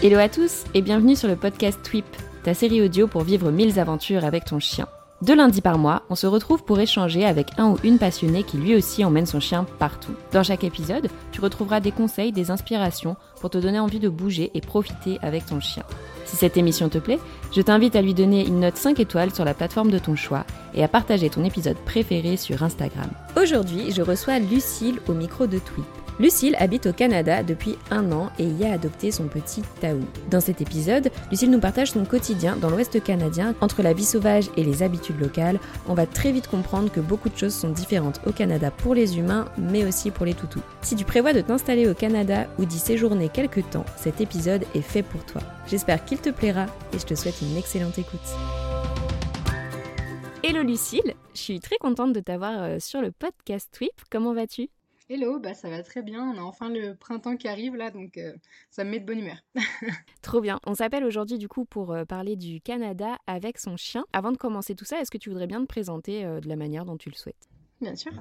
Hello à tous et bienvenue sur le podcast Tweep, ta série audio pour vivre mille aventures avec ton chien. Deux lundis par mois, on se retrouve pour échanger avec un ou une passionnée qui lui aussi emmène son chien partout. Dans chaque épisode, tu retrouveras des conseils, des inspirations pour te donner envie de bouger et profiter avec ton chien. Si cette émission te plaît, je t'invite à lui donner une note 5 étoiles sur la plateforme de ton choix et à partager ton épisode préféré sur Instagram. Aujourd'hui, je reçois Lucille au micro de Tweep. Lucille habite au Canada depuis un an et y a adopté son petit Taou. Dans cet épisode, Lucille nous partage son quotidien dans l'Ouest canadien. Entre la vie sauvage et les habitudes locales, on va très vite comprendre que beaucoup de choses sont différentes au Canada pour les humains, mais aussi pour les toutous. Si tu prévois de t'installer au Canada ou d'y séjourner quelques temps, cet épisode est fait pour toi. J'espère qu'il te plaira et je te souhaite une excellente écoute. Hello Lucille, je suis très contente de t'avoir euh, sur le podcast Tweep. Comment vas-tu? Hello, bah ça va très bien. On a enfin le printemps qui arrive là, donc euh, ça me met de bonne humeur. Trop bien. On s'appelle aujourd'hui du coup pour euh, parler du Canada avec son chien. Avant de commencer tout ça, est-ce que tu voudrais bien te présenter euh, de la manière dont tu le souhaites? Bien sûr.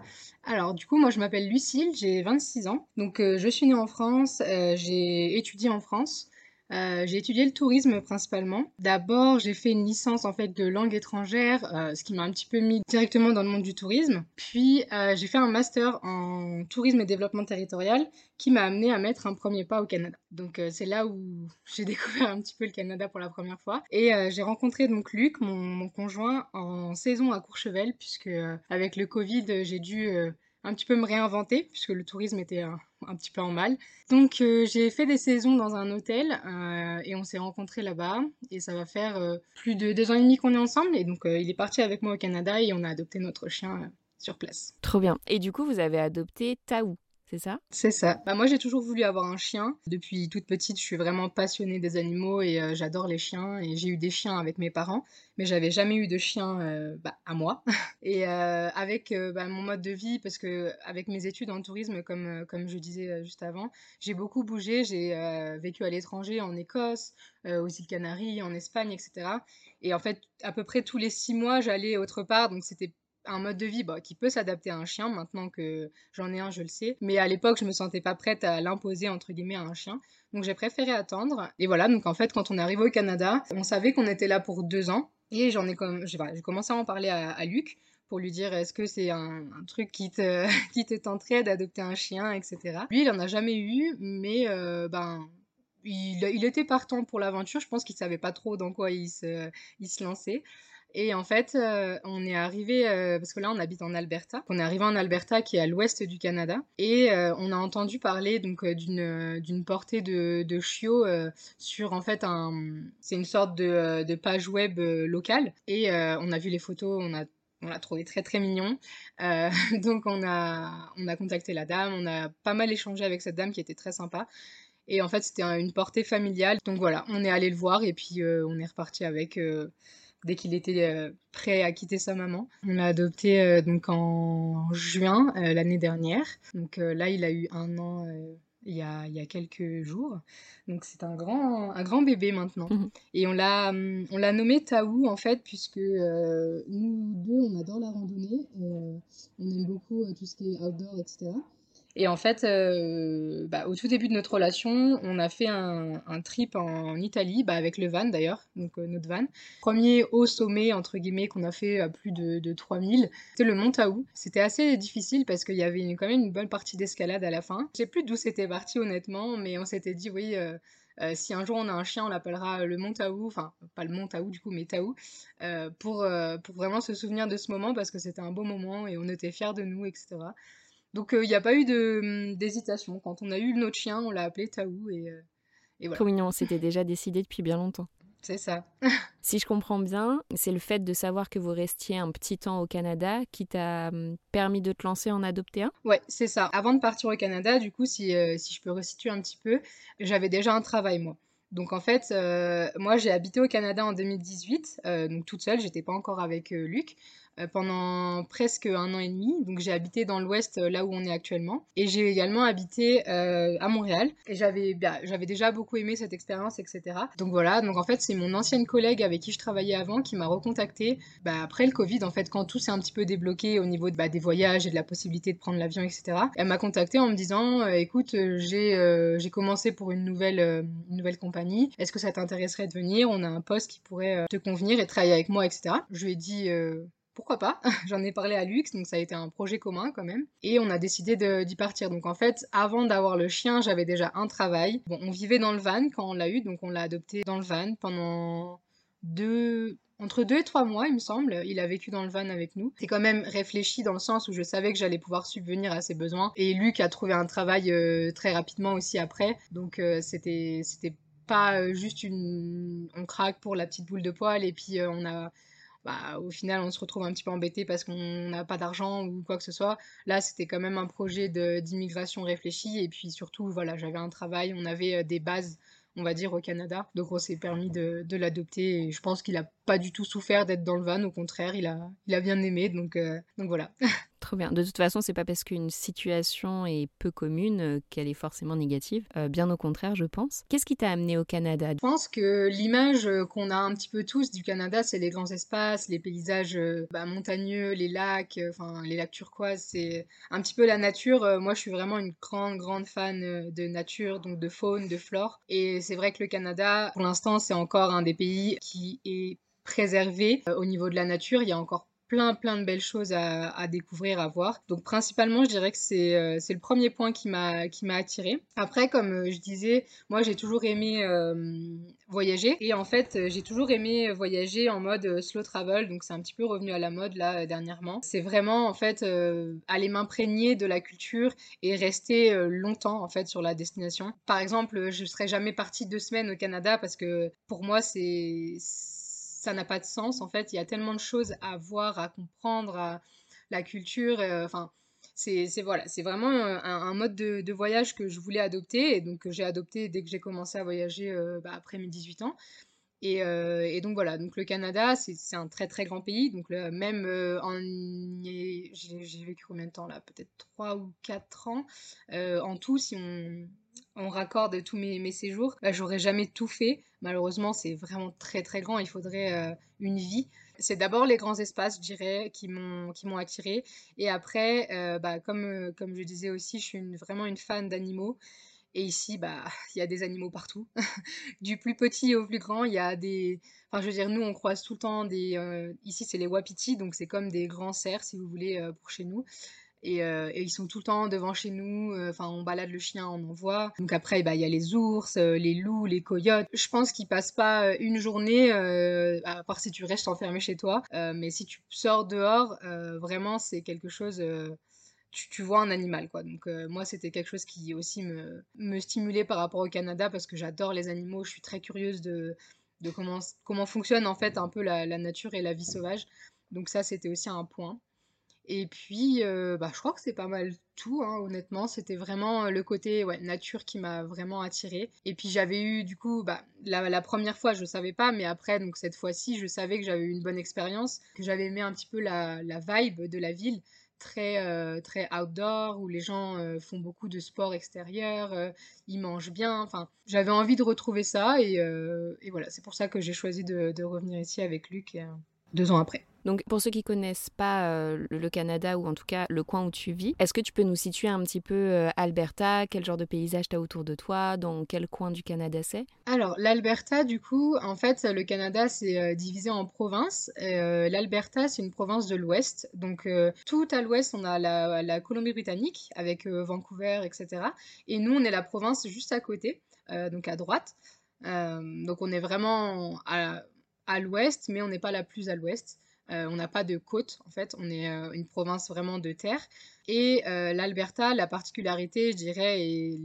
Alors du coup, moi je m'appelle Lucille, j'ai 26 ans. Donc je suis née en France, j'ai étudié en France. Euh, j'ai étudié le tourisme principalement. D'abord, j'ai fait une licence en fait de langue étrangère, euh, ce qui m'a un petit peu mis directement dans le monde du tourisme. Puis euh, j'ai fait un master en tourisme et développement territorial qui m'a amené à mettre un premier pas au Canada. Donc c'est là où j'ai découvert un petit peu le Canada pour la première fois. Et j'ai rencontré donc Luc, mon, mon, conjoint, en saison à Courchevel, puisque avec le Covid, j'ai dû un petit peu me réinventer, puisque le tourisme était un, petit peu en mal. Donc euh, j'ai fait des saisons dans un hôtel euh, et on s'est rencontrés là-bas. Et ça va faire euh, plus de deux ans et demi qu'on est ensemble. Et donc il est parti avec moi au Canada et on a adopté notre chien sur place. Trop bien. Et du coup, vous avez adopté Taou c'est ça? C'est ça. Bah, moi, j'ai toujours voulu avoir un chien. Depuis toute petite, je suis vraiment passionnée des animaux et euh, j'adore les chiens. Et j'ai eu des chiens avec mes parents, mais j'avais jamais eu de chien euh, bah, à moi. et euh, avec bah, mon mode de vie, parce que avec mes études en tourisme, comme, comme je disais juste avant, j'ai beaucoup bougé. J'ai vécu à l'étranger, en Écosse, aux îles Canaries, en Espagne, etc. Et en fait, à peu près tous les six mois, j'allais autre part, donc c'était un mode de vie bah, qui peut s'adapter à un chien. Maintenant que j'en ai un, je le sais. Mais à l'époque, je me sentais pas prête à l'imposer entre guillemets à un chien. Donc j'ai préféré attendre. Et voilà, donc en fait, quand on est arrivé au Canada, on savait qu'on était là pour deux ans. Et j'en ai comme, j'ai commencé à en parler à, Luc pour lui dire est-ce que c'est un, truc qui te, qui te tenterait d'adopter un chien, etc. Lui, il en a jamais eu, mais euh, ben il, il, était partant pour l'aventure. Je pense qu'il savait pas trop dans quoi il se, il se lançait. Et en fait, euh, on est arrivé, euh, parce que là on habite en Alberta, on est arrivé en Alberta qui est à l'ouest du Canada, et euh, on a entendu parler donc d'une d'une portée de, de chiots sur en fait un, c'est une sorte de, de page web locale, et on a vu les photos, on a on l'a trouvé très très mignon. donc on a, on a contacté la dame, on a pas mal échangé avec cette dame qui était très sympa. Et en fait c'était une portée familiale. Donc voilà, on est allé le voir et puis on est reparti avec dès qu'il était euh, prêt à quitter sa maman. On l'a adopté euh, donc en juin euh, l'année dernière. Donc là, il a eu un an il y, a, il y a, quelques jours. Donc c'est un grand, un grand bébé maintenant. Mhm. Et on l'a, hum, on l'a nommé Taou en fait, puisque nous deux, on adore la randonnée. on aime beaucoup tout ce qui est outdoor, etc. Et en fait, euh, bah, au tout début de notre relation, on a fait un, trip en Italie, bah, avec le van d'ailleurs, donc euh, notre van. Premier haut sommet, entre guillemets, qu'on a fait à plus de, de 3000, c'était le Mont Taou. C'était assez difficile parce qu'il y avait quand même une bonne partie d'escalade à la fin. Je sais plus d'où c'était parti honnêtement, mais on s'était dit, oui, euh, si un jour on a un chien, on l'appellera le Mont Taou, enfin pas le Mont Taou du coup, mais Taou, pour, pour vraiment se souvenir de ce moment parce que c'était un beau moment et on était fiers de nous, etc. Donc il euh, n'y a pas eu hum, d'hésitation. Quand on a eu notre chien, on l'a appelé Taou et, euh, et voilà. Trop mignon, c'était déjà décidé depuis bien longtemps. C'est ça. si je comprends bien, c'est le fait de savoir que vous restiez un petit temps au Canada qui t'a hum, permis de te lancer en adopter un? Ouais, c'est ça. Avant de partir au Canada, du coup, si, euh, si je peux resituer un petit peu, j'avais déjà un travail, moi. Donc en fait, moi j'ai habité au Canada en 2018, donc toute seule, j'étais pas encore avec Luc. Pendant presque un an et demi. Donc j'ai habité dans l'ouest, là où on est actuellement. Et j'ai également habité à Montréal. Et j'avais bah, j'avais déjà beaucoup aimé cette expérience, etc. Donc voilà, donc en fait c'est mon ancienne collègue avec qui je travaillais avant qui m'a recontacté bah, après le Covid, en fait, quand tout s'est un petit peu débloqué au niveau bah, des voyages et de la possibilité de prendre l'avion, etc. Elle m'a contacté en me disant, écoute, j'ai j'ai commencé pour une nouvelle, une nouvelle compagnie, est-ce que ça t'intéresserait de venir? On a un poste qui pourrait te convenir et travailler avec moi, etc. Je lui ai dit pourquoi pas J'en ai parlé à Lux, donc ça a été un projet commun quand même. Et on a décidé d'y partir. Donc en fait, avant d'avoir le chien, j'avais déjà un travail. On vivait dans le van quand on l'a eu, donc on l'a adopté dans le van pendant deux, entre deux et trois mois, il me semble, il a vécu dans le van avec nous. C'est quand même réfléchi dans le sens où je savais que j'allais pouvoir subvenir à ses besoins. Et Luc a trouvé un travail euh, très rapidement aussi après. Donc euh, c'était c'était pas euh, juste une on craque pour la petite boule de poil et puis on a bah, au final, on se retrouve un petit peu embêté parce qu'on n'a pas d'argent ou quoi que ce soit. Là, c'était quand même un projet d'immigration réfléchi. Et puis surtout, voilà, j'avais un travail, on avait des bases, on va dire, au Canada. Donc on s'est permis de, de l'adopter. Et je pense qu'il a pas du tout souffert d'être dans le van, au contraire, il a, il a bien aimé. Donc, donc voilà. Trop bien. De toute façon, c'est pas parce qu'une situation est peu commune euh, qu'elle est forcément négative. Euh, bien au contraire, je pense. Qu'est-ce qui t'a amené au Canada? Je pense que l'image euh, qu'on a un petit peu tous du Canada, c'est les grands espaces, les paysages bah, montagneux, les lacs, enfin les lacs turquoises. C'est un petit peu la nature. Moi, je suis vraiment une grande, grande fan de nature, donc de faune, de flore. Et c'est vrai que le Canada, pour l'instant, c'est encore un des pays qui est préservé au niveau de la nature. Il y a encore plein plein de belles choses à, découvrir, à voir. Donc principalement, je dirais que c'est euh, le premier point qui m'a qui attiré. Après, comme euh, je disais, moi j'ai toujours aimé euh, voyager et en fait j'ai toujours aimé voyager en mode slow travel. Donc c'est un petit peu revenu à la mode là dernièrement. C'est vraiment en fait aller m'imprégner de la culture et rester longtemps en fait sur la destination. Par exemple, je serais jamais partie deux semaines au Canada parce que pour moi c'est ça n'a pas de sens. En fait, il y a tellement de choses à voir, à comprendre, à la culture. Euh, enfin, c'est voilà, c'est vraiment euh, un, mode de, voyage que je voulais adopter et donc que j'ai adopté dès que j'ai commencé à voyager euh, bah, après mes 18 ans. Et, donc voilà, donc le Canada, c'est un très très grand pays. Donc même en j'ai vécu combien de temps là? Peut-être 3 ou 4 ans en tout si on, on raccorde tous mes, mes séjours. Bah, J'aurais jamais tout fait. Malheureusement, c'est vraiment très très grand. Il faudrait euh, une vie. C'est d'abord les grands espaces, je dirais, qui m'ont qui m'ont attiré. Et après, euh, bah, comme euh, comme je disais aussi, je suis vraiment une fan d'animaux. Et ici, bah, il y a des animaux partout. du plus petit au plus grand, il y a des. Enfin, je veux dire, nous, on croise tout le temps des. Ici, c'est les wapitis, donc c'est comme des grands cerfs, si vous voulez, pour chez nous. Euh, et, ils sont tout le temps devant chez nous. Euh, enfin, on balade le chien, on en voit. Donc après, bah, il y a les ours, euh, les loups, les coyotes. Je pense qu'ils passent pas une journée, à part si tu restes enfermé chez toi. mais si tu sors dehors, vraiment, c'est quelque chose. Tu, vois un animal, quoi. Donc moi, c'était quelque chose qui aussi me, stimulait par rapport au Canada parce que j'adore les animaux. Je suis très curieuse de, comment, fonctionne en fait un peu la nature et la vie sauvage. Donc ça, c'était aussi un point. Et puis, euh, bah, je crois que c'est pas mal tout, hein, honnêtement. C'était vraiment euh, le côté nature qui m'a vraiment attirée. Et puis j'avais eu, du coup, bah, la, première fois, je savais pas, mais après, donc cette fois-ci, je savais que j'avais eu une bonne expérience, que j'avais aimé un petit peu la, vibe de la ville très euh, très outdoor où les gens font beaucoup de sport extérieur, ils mangent bien. Enfin, j'avais envie de retrouver ça et, voilà, c'est pour ça que j'ai choisi de, revenir ici avec Luc deux ans après. Donc pour ceux qui connaissent pas euh, le Canada ou en tout cas le coin où tu vis, est-ce que tu peux nous situer un petit peu euh, Alberta? Quel genre de paysage tu as autour de toi? Dans quel coin du Canada c'est? Alors l'Alberta du coup, en fait le Canada c'est euh, divisé en provinces. L'Alberta c'est une province de l'ouest. Donc tout à l'ouest on a la, Colombie-Britannique avec Vancouver etc. Et nous on est la province juste à côté, donc à droite. donc on est vraiment à, à l'ouest mais on n'est pas la plus à l'ouest. Euh, on n'a pas de côte, en fait, on est euh, une province vraiment de terre. Et euh, l'Alberta, la particularité, je dirais, et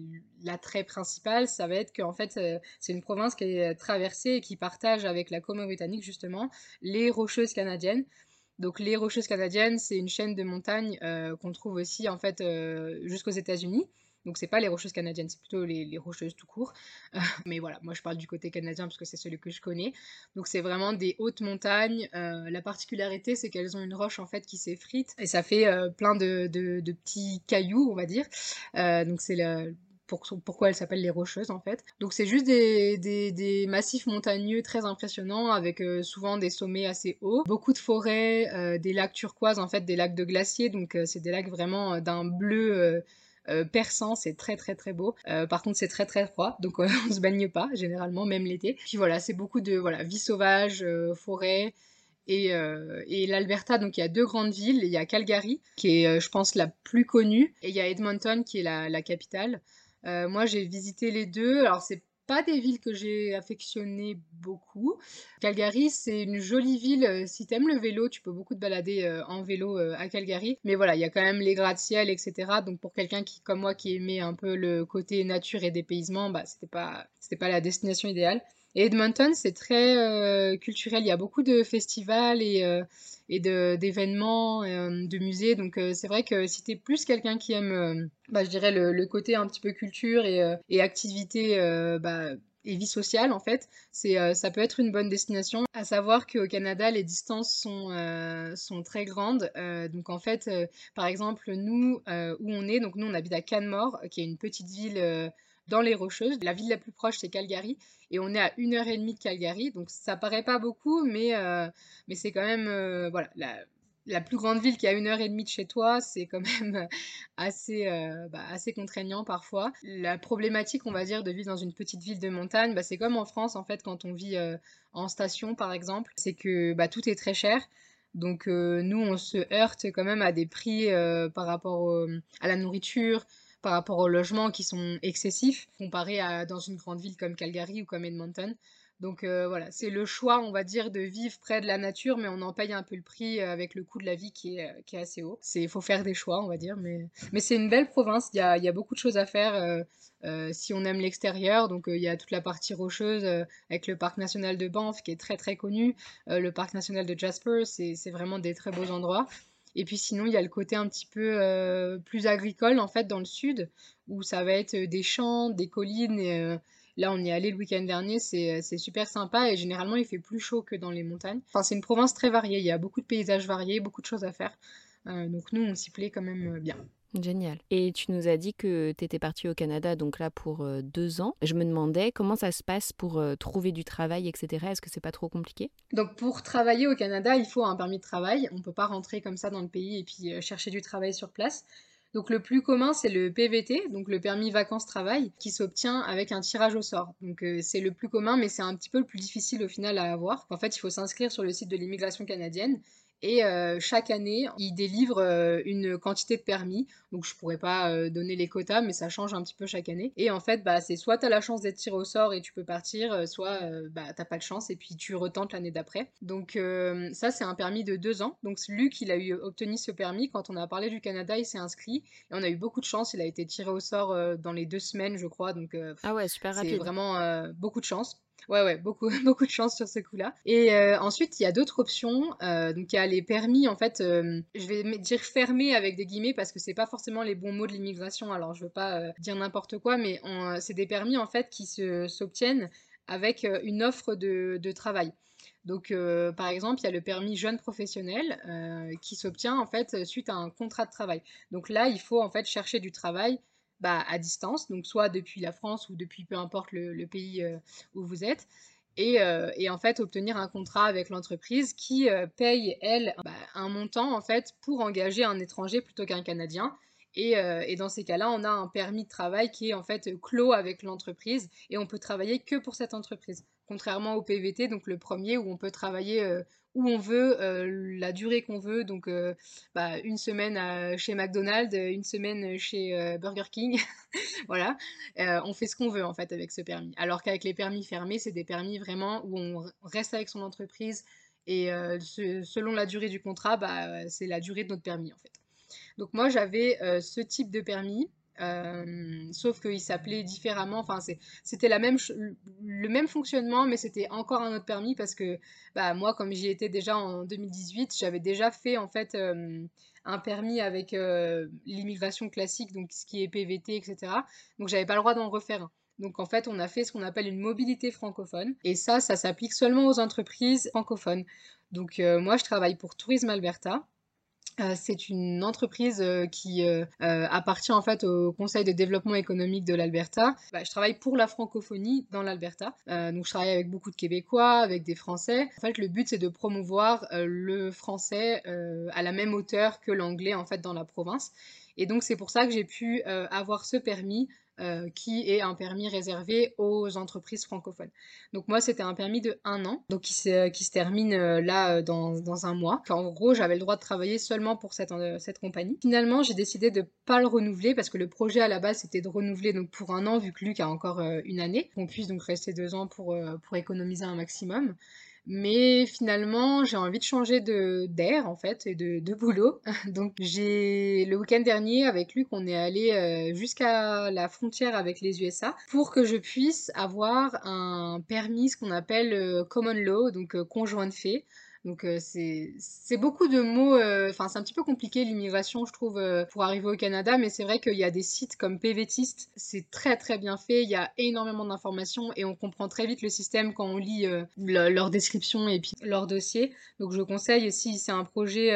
l'attrait principal, ça va être qu'en fait, c'est une province qui est traversée et qui partage avec la Colombie-Britannique, justement, les Rocheuses canadiennes. Donc les Rocheuses canadiennes, c'est une chaîne de montagnes qu'on trouve aussi en fait jusqu'aux États-Unis. Donc c'est pas les rocheuses canadiennes, c'est plutôt les, rocheuses tout court. mais voilà, moi je parle du côté canadien parce que c'est celui que je connais. Donc c'est vraiment des hautes montagnes. Euh, la particularité c'est qu'elles ont une roche en fait qui s'effrite et ça fait euh, plein de, petits cailloux, on va dire. Euh, donc c'est le pourquoi elles s'appellent les rocheuses en fait. Donc c'est juste des, massifs montagneux très impressionnants avec euh, souvent des sommets assez hauts, beaucoup de forêts, euh, des lacs turquoises en fait, des lacs de glaciers, donc euh, c'est des lacs vraiment d'un bleu perçant, c'est très très très beau. par contre c'est très très froid, donc on se baigne pas généralement, même l'été. Puis voilà, c'est beaucoup de voilà vie sauvage, forêt. Et, et l'Alberta, donc il y a deux grandes villes. Il y a Calgary, qui est, je pense, la plus connue, et il y a Edmonton, qui est la, la capitale. Euh, moi, j'ai visité les deux. Alors, c'est pas des villes que j'ai affectionnées beaucoup. Calgary, c'est une jolie ville. Euh, si t'aimes le vélo, tu peux beaucoup te balader euh, en vélo à Calgary. Mais voilà, il y a quand même les gratte-ciel, etc. Donc pour quelqu'un comme moi, qui aimait un peu le côté nature et dépaysement, bah c'était pas, c'était pas la destination idéale. Edmonton, c'est très culturel. Il y a beaucoup de festivals et et d'événements, euh, de musées. Donc euh, c'est vrai que si tu es plus quelqu'un qui aime, euh, bah, je dirais, le, côté un petit peu culture et, et activité bah, et vie sociale en fait, c'est ça peut être une bonne destination. À savoir qu'au Canada, les distances sont, sont très grandes. donc en fait, par exemple, nous où on est, donc nous on habite à Canmore, qui est une petite ville dans les Rocheuses. La ville la plus proche, c'est Calgary. Et on est à une heure et demie de Calgary. Donc ça paraît pas beaucoup, mais, euh, mais c'est quand même. Euh, voilà. La, plus grande ville qui a une heure et demie de chez toi, c'est quand même assez, euh, bah, assez contraignant parfois. La problématique, on va dire, de vivre dans une petite ville de montagne, bah, c'est comme en France, en fait, quand on vit en station, par exemple, c'est que bah, tout est très cher. Donc nous, on se heurte quand même à des prix par rapport à la nourriture, par rapport aux logements qui sont excessifs comparé à dans une grande ville comme Calgary ou comme Edmonton. Donc euh, voilà, c'est le choix, on va dire, de vivre près de la nature, mais on en paye un peu le prix euh, avec le coût de la vie qui est, qui est assez haut. Il faut faire des choix, on va dire, mais, mais c'est une belle province, il y a, y a, beaucoup de choses à faire euh, si on aime l'extérieur. Donc il y a toute la partie rocheuse avec le parc national de Banff qui est très très connu, le parc national de Jasper, c'est vraiment des très beaux endroits. Et puis sinon, il y a le côté un petit peu euh, plus agricole, en fait, dans le sud, où ça va être des champs, des collines. Euh, là, on y est allé le week-end dernier, c'est super sympa et généralement, il fait plus chaud que dans les montagnes. Enfin, c'est une province très variée, il y a beaucoup de paysages variés, beaucoup de choses à faire. Euh, donc nous, on s'y plaît quand même bien. Génial. Et tu nous as dit que tu étais partie au Canada, donc là pour euh, deux ans. Je me demandais comment ça se passe pour euh, trouver du travail, etc. Est-ce que c'est pas trop compliqué? Donc pour travailler au Canada, il faut un permis de travail. On peut pas rentrer comme ça dans le pays et puis euh, chercher du travail sur place. Donc le plus commun, c'est le PVT, donc le permis vacances-travail, qui s'obtient avec un tirage au sort. Donc c'est le plus commun, mais c'est un petit peu le plus difficile au final à avoir. En fait, il faut s'inscrire sur le site de l'immigration canadienne et euh, chaque année, ils délivrent euh, une quantité de permis. Donc je pourrais pas euh, donner les quotas, mais ça change un petit peu chaque année. Et en fait, bah, c'est soit tu as la chance d'être tiré au sort et tu peux partir, soit bah, t'as pas de chance et puis tu retentes l'année d'après. Donc ça, c'est un permis de deux ans. Donc Luc, il a eu obtenu ce permis. Quand on a parlé du Canada, il s'est inscrit. Et on a eu beaucoup de chance. Il a été tiré au sort dans les deux semaines, je crois. Donc ah ouais, super rapide. C'est vraiment beaucoup de chance. Ouais, ouais, beaucoup, beaucoup de chance sur ce coup-là. Et euh, ensuite, il y a d'autres options. Euh, donc, il y a les permis, en fait, euh, je vais dire fermés avec des guillemets parce que c'est pas forcément les bons mots de l'immigration. Alors, je veux pas dire n'importe quoi, mais c'est des permis, en fait, qui s'obtiennent avec une offre de, de travail. Donc, par exemple, il y a le permis jeune professionnel qui s'obtient en fait suite à un contrat de travail. Donc là, il faut en fait chercher du travail bah, à distance, donc soit depuis la France ou depuis peu importe le, pays euh, où vous êtes. Euh, et, en fait obtenir un contrat avec l'entreprise qui euh, paye, elle, bah, un montant en fait pour engager un étranger plutôt qu'un Canadien. Et, et, dans ces cas-là, on a un permis de travail qui est en fait clos avec l'entreprise et on peut travailler que pour cette entreprise. Contrairement au PVT, donc le premier où on peut travailler où on veut, euh, la durée qu'on veut. Donc, euh, bah, une semaine chez McDonald's, une semaine chez euh, Burger King. voilà. on fait ce qu'on veut, en fait, avec ce permis. Alors qu'avec les permis fermés, c'est des permis vraiment où on reste avec son entreprise. Et selon la durée du contrat, bah, c'est la durée de notre permis, en fait. Donc, moi, j'avais ce type de permis. Euh, sauf qu'il s'appelait différemment. Enfin, c'était le même fonctionnement, mais c'était encore un autre permis parce que bah, moi, comme j'y étais déjà en 2018, j'avais déjà fait en fait euh, un permis avec l'immigration classique, donc ce qui est PVT, etc. Donc j'avais pas le droit d'en refaire. Donc en fait, on a fait ce qu'on appelle une mobilité francophone. Et ça, ça s'applique seulement aux entreprises francophones. Donc moi, je travaille pour Tourisme Alberta. Euh, c'est une entreprise euh, qui euh, appartient en fait au Conseil de développement économique de l'Alberta. Bah, je travaille pour la francophonie dans l'Alberta. donc je travaille avec beaucoup de Québécois, avec des Français. En fait, le but c'est de promouvoir le français à la même hauteur que l'anglais en fait dans la province. Et donc c'est pour ça que j'ai pu avoir ce permis euh, qui est un permis réservé aux entreprises francophones. Donc moi, c'était un permis de un an, donc qui se, qui se termine euh, là euh, dans, dans, un mois. En gros, j'avais le droit de travailler seulement pour cette, cette compagnie. Finalement, j'ai décidé de pas le renouveler parce que le projet à la base, c'était de renouveler donc pour un an, vu que Luc a encore une année. qu'on puisse donc rester deux ans pour, pour économiser un maximum. Mais finalement, j'ai envie de changer de d'air en fait et de, boulot. Donc j'ai le week-end dernier avec Luc, on est allé euh, jusqu'à la frontière avec les USA pour que je puisse avoir un permis, ce qu'on appelle euh, common law, donc euh, conjoint de fait. Donc euh, c'est beaucoup de mots, euh, enfin c'est un petit peu compliqué l'immigration je trouve euh, pour arriver au Canada, mais c'est vrai qu'il y a des sites comme PVTist, c'est très très bien fait, il y a énormément d'informations et on comprend très vite le système quand on lit leur description et puis leur dossier. Donc je conseille si c'est un projet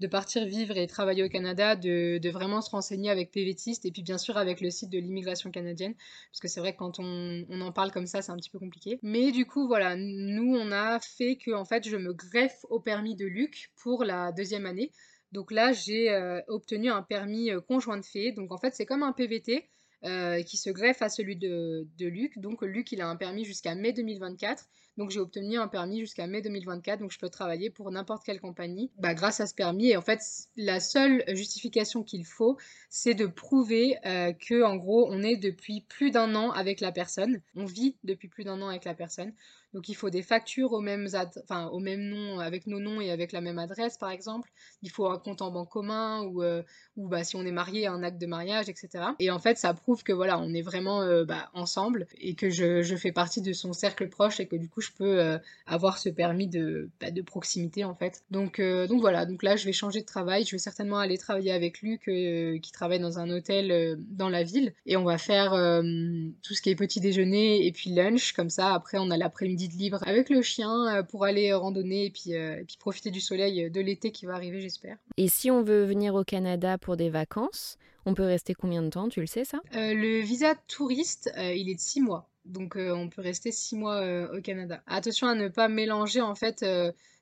de partir vivre et travailler au Canada, de, vraiment se renseigner avec PVTist et puis bien sûr avec le site de l'immigration canadienne, parce que c'est vrai que quand on, en parle comme ça, c'est un petit peu compliqué. Mais du coup, voilà, nous, on a fait que en fait, je me greffe au permis de Luc pour la deuxième année. Donc là, j'ai euh, obtenu un permis euh, conjoint de fait. Donc en fait, c'est comme un PVT. Euh, qui se greffe à celui de, de Luc. Donc Luc, il a un permis jusqu'à mai 2024 donc j'ai obtenu un permis jusqu'à mai 2024, donc je peux travailler pour n'importe quelle compagnie bah, grâce à ce permis. Et en fait, la seule justification qu'il faut, c'est de prouver euh, que en gros, on est depuis plus d'un an avec la personne, on vit depuis plus d'un an avec la personne. Donc il faut des factures au même, nom, avec nos noms et avec la même adresse par exemple. Il faut un compte en banque commun ou, euh, ou bah, si on est marié, un acte de mariage, etc. Et en fait, ça prouve que voilà, on est vraiment euh, bah, ensemble et que je, fais partie de son cercle proche et que du coup, je peux euh, avoir ce permis de, bah, de proximité en fait. Donc, donc voilà, donc là, je vais changer de travail. Je vais certainement aller travailler avec Luc qui travaille dans un hôtel dans la ville et on va faire tout ce qui est petit déjeuner et puis lunch. Comme ça, après, on a l'après-midi de libre avec le chien euh, pour aller randonner et puis, euh, et puis profiter du soleil de l'été qui va arriver, j'espère. Et si on veut venir au Canada pour des vacances, on peut rester combien de temps? Tu le sais ça? Euh, Le visa touriste, il est de six mois. Donc on peut rester six mois au Canada. Attention à ne pas mélanger en fait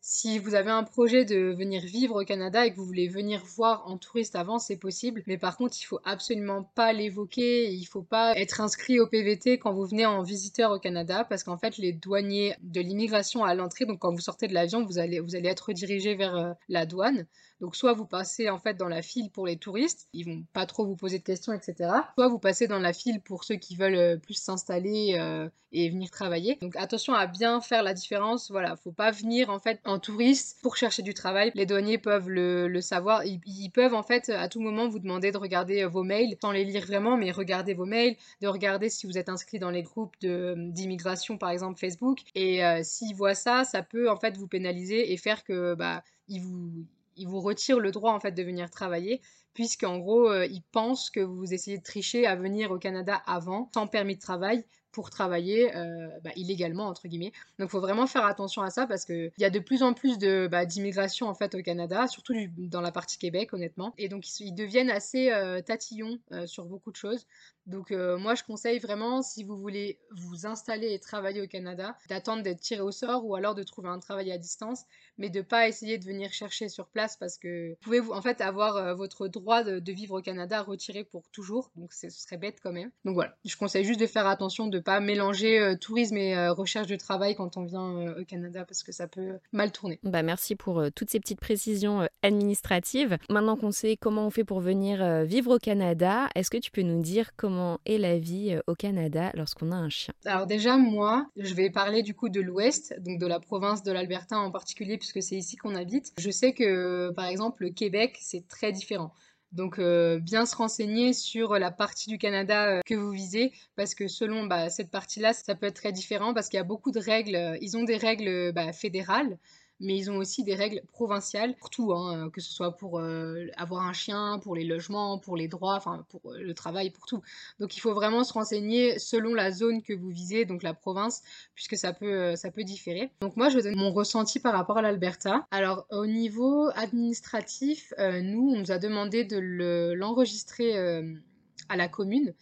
si vous avez un projet de venir vivre au Canada et que vous voulez venir voir en touriste avant, c'est possible. Mais par contre, il faut absolument pas l'évoquer. Il faut pas être inscrit au PVT quand vous venez en visiteur au Canada parce qu'en fait, les douaniers de l'immigration à l'entrée, donc quand vous sortez de l'avion, vous allez, vous allez être redirigé vers euh, la douane. Donc soit vous passez en fait dans la file pour les touristes, ils vont pas trop vous poser de questions, etc. Soit vous passez dans la file pour ceux qui veulent euh, plus s'installer euh, et venir travailler. Donc attention à bien faire la différence. Voilà, faut pas venir en fait en touriste pour chercher du travail. Les douaniers peuvent le, savoir. Ils, peuvent en fait à tout moment vous demander de regarder euh, vos mails, sans les lire vraiment, mais regarder vos mails, de regarder si vous êtes inscrit dans les groupes d'immigration par exemple Facebook. Et s'ils voient ça, ça peut en fait vous pénaliser et faire que bah ils vous il vous retire le droit en fait de venir travailler puisqu'en gros euh, il pense que vous essayez de tricher à venir au Canada avant sans permis de travail pour travailler euh, bah, illégalement entre guillemets. Donc il faut vraiment faire attention à ça parce que il y a de plus en plus de bah, d'immigration en fait au Canada, surtout dans la partie Québec honnêtement, et donc ils, deviennent assez euh, tatillons sur beaucoup de choses. Donc moi je conseille vraiment si vous voulez vous installer et travailler au Canada, d'attendre d'être tiré au sort ou alors de trouver un travail à distance, mais de pas essayer de venir chercher sur place parce que vous pouvez en fait avoir votre droit de, vivre au Canada retiré pour toujours, donc ce serait bête quand même. Donc voilà, je conseille juste de faire attention de pas mélanger tourisme et recherche de travail quand on vient au Canada parce que ça peut mal tourner. Bah merci pour toutes ces petites précisions administratives. Maintenant qu'on sait comment on fait pour venir vivre au Canada, est-ce que tu peux nous dire comment est la vie euh, au Canada lorsqu'on a un chien? Alors déjà, moi, je vais parler du coup de l'Ouest, donc de la province de l'Alberta en particulier, puisque c'est ici qu'on habite. Je sais que, par exemple, le Québec, c'est très différent. Donc euh, bien se renseigner sur la partie du Canada euh, que vous visez parce que selon bah, cette partie-là, ça peut être très différent parce qu'il y a beaucoup de règles. Ils ont des règles bah, fédérales, mais ils ont aussi des règles provinciales pour tout, hein, que ce soit pour avoir un chien, pour les logements, pour les droits, enfin pour le travail, pour tout. Donc il faut vraiment se renseigner selon la zone que vous visez, donc la province, puisque ça peut, ça peut différer. Donc moi, je donne mon ressenti par rapport à l'Alberta. Alors au niveau administratif, nous, on nous a demandé de l'enregistrer à la commune.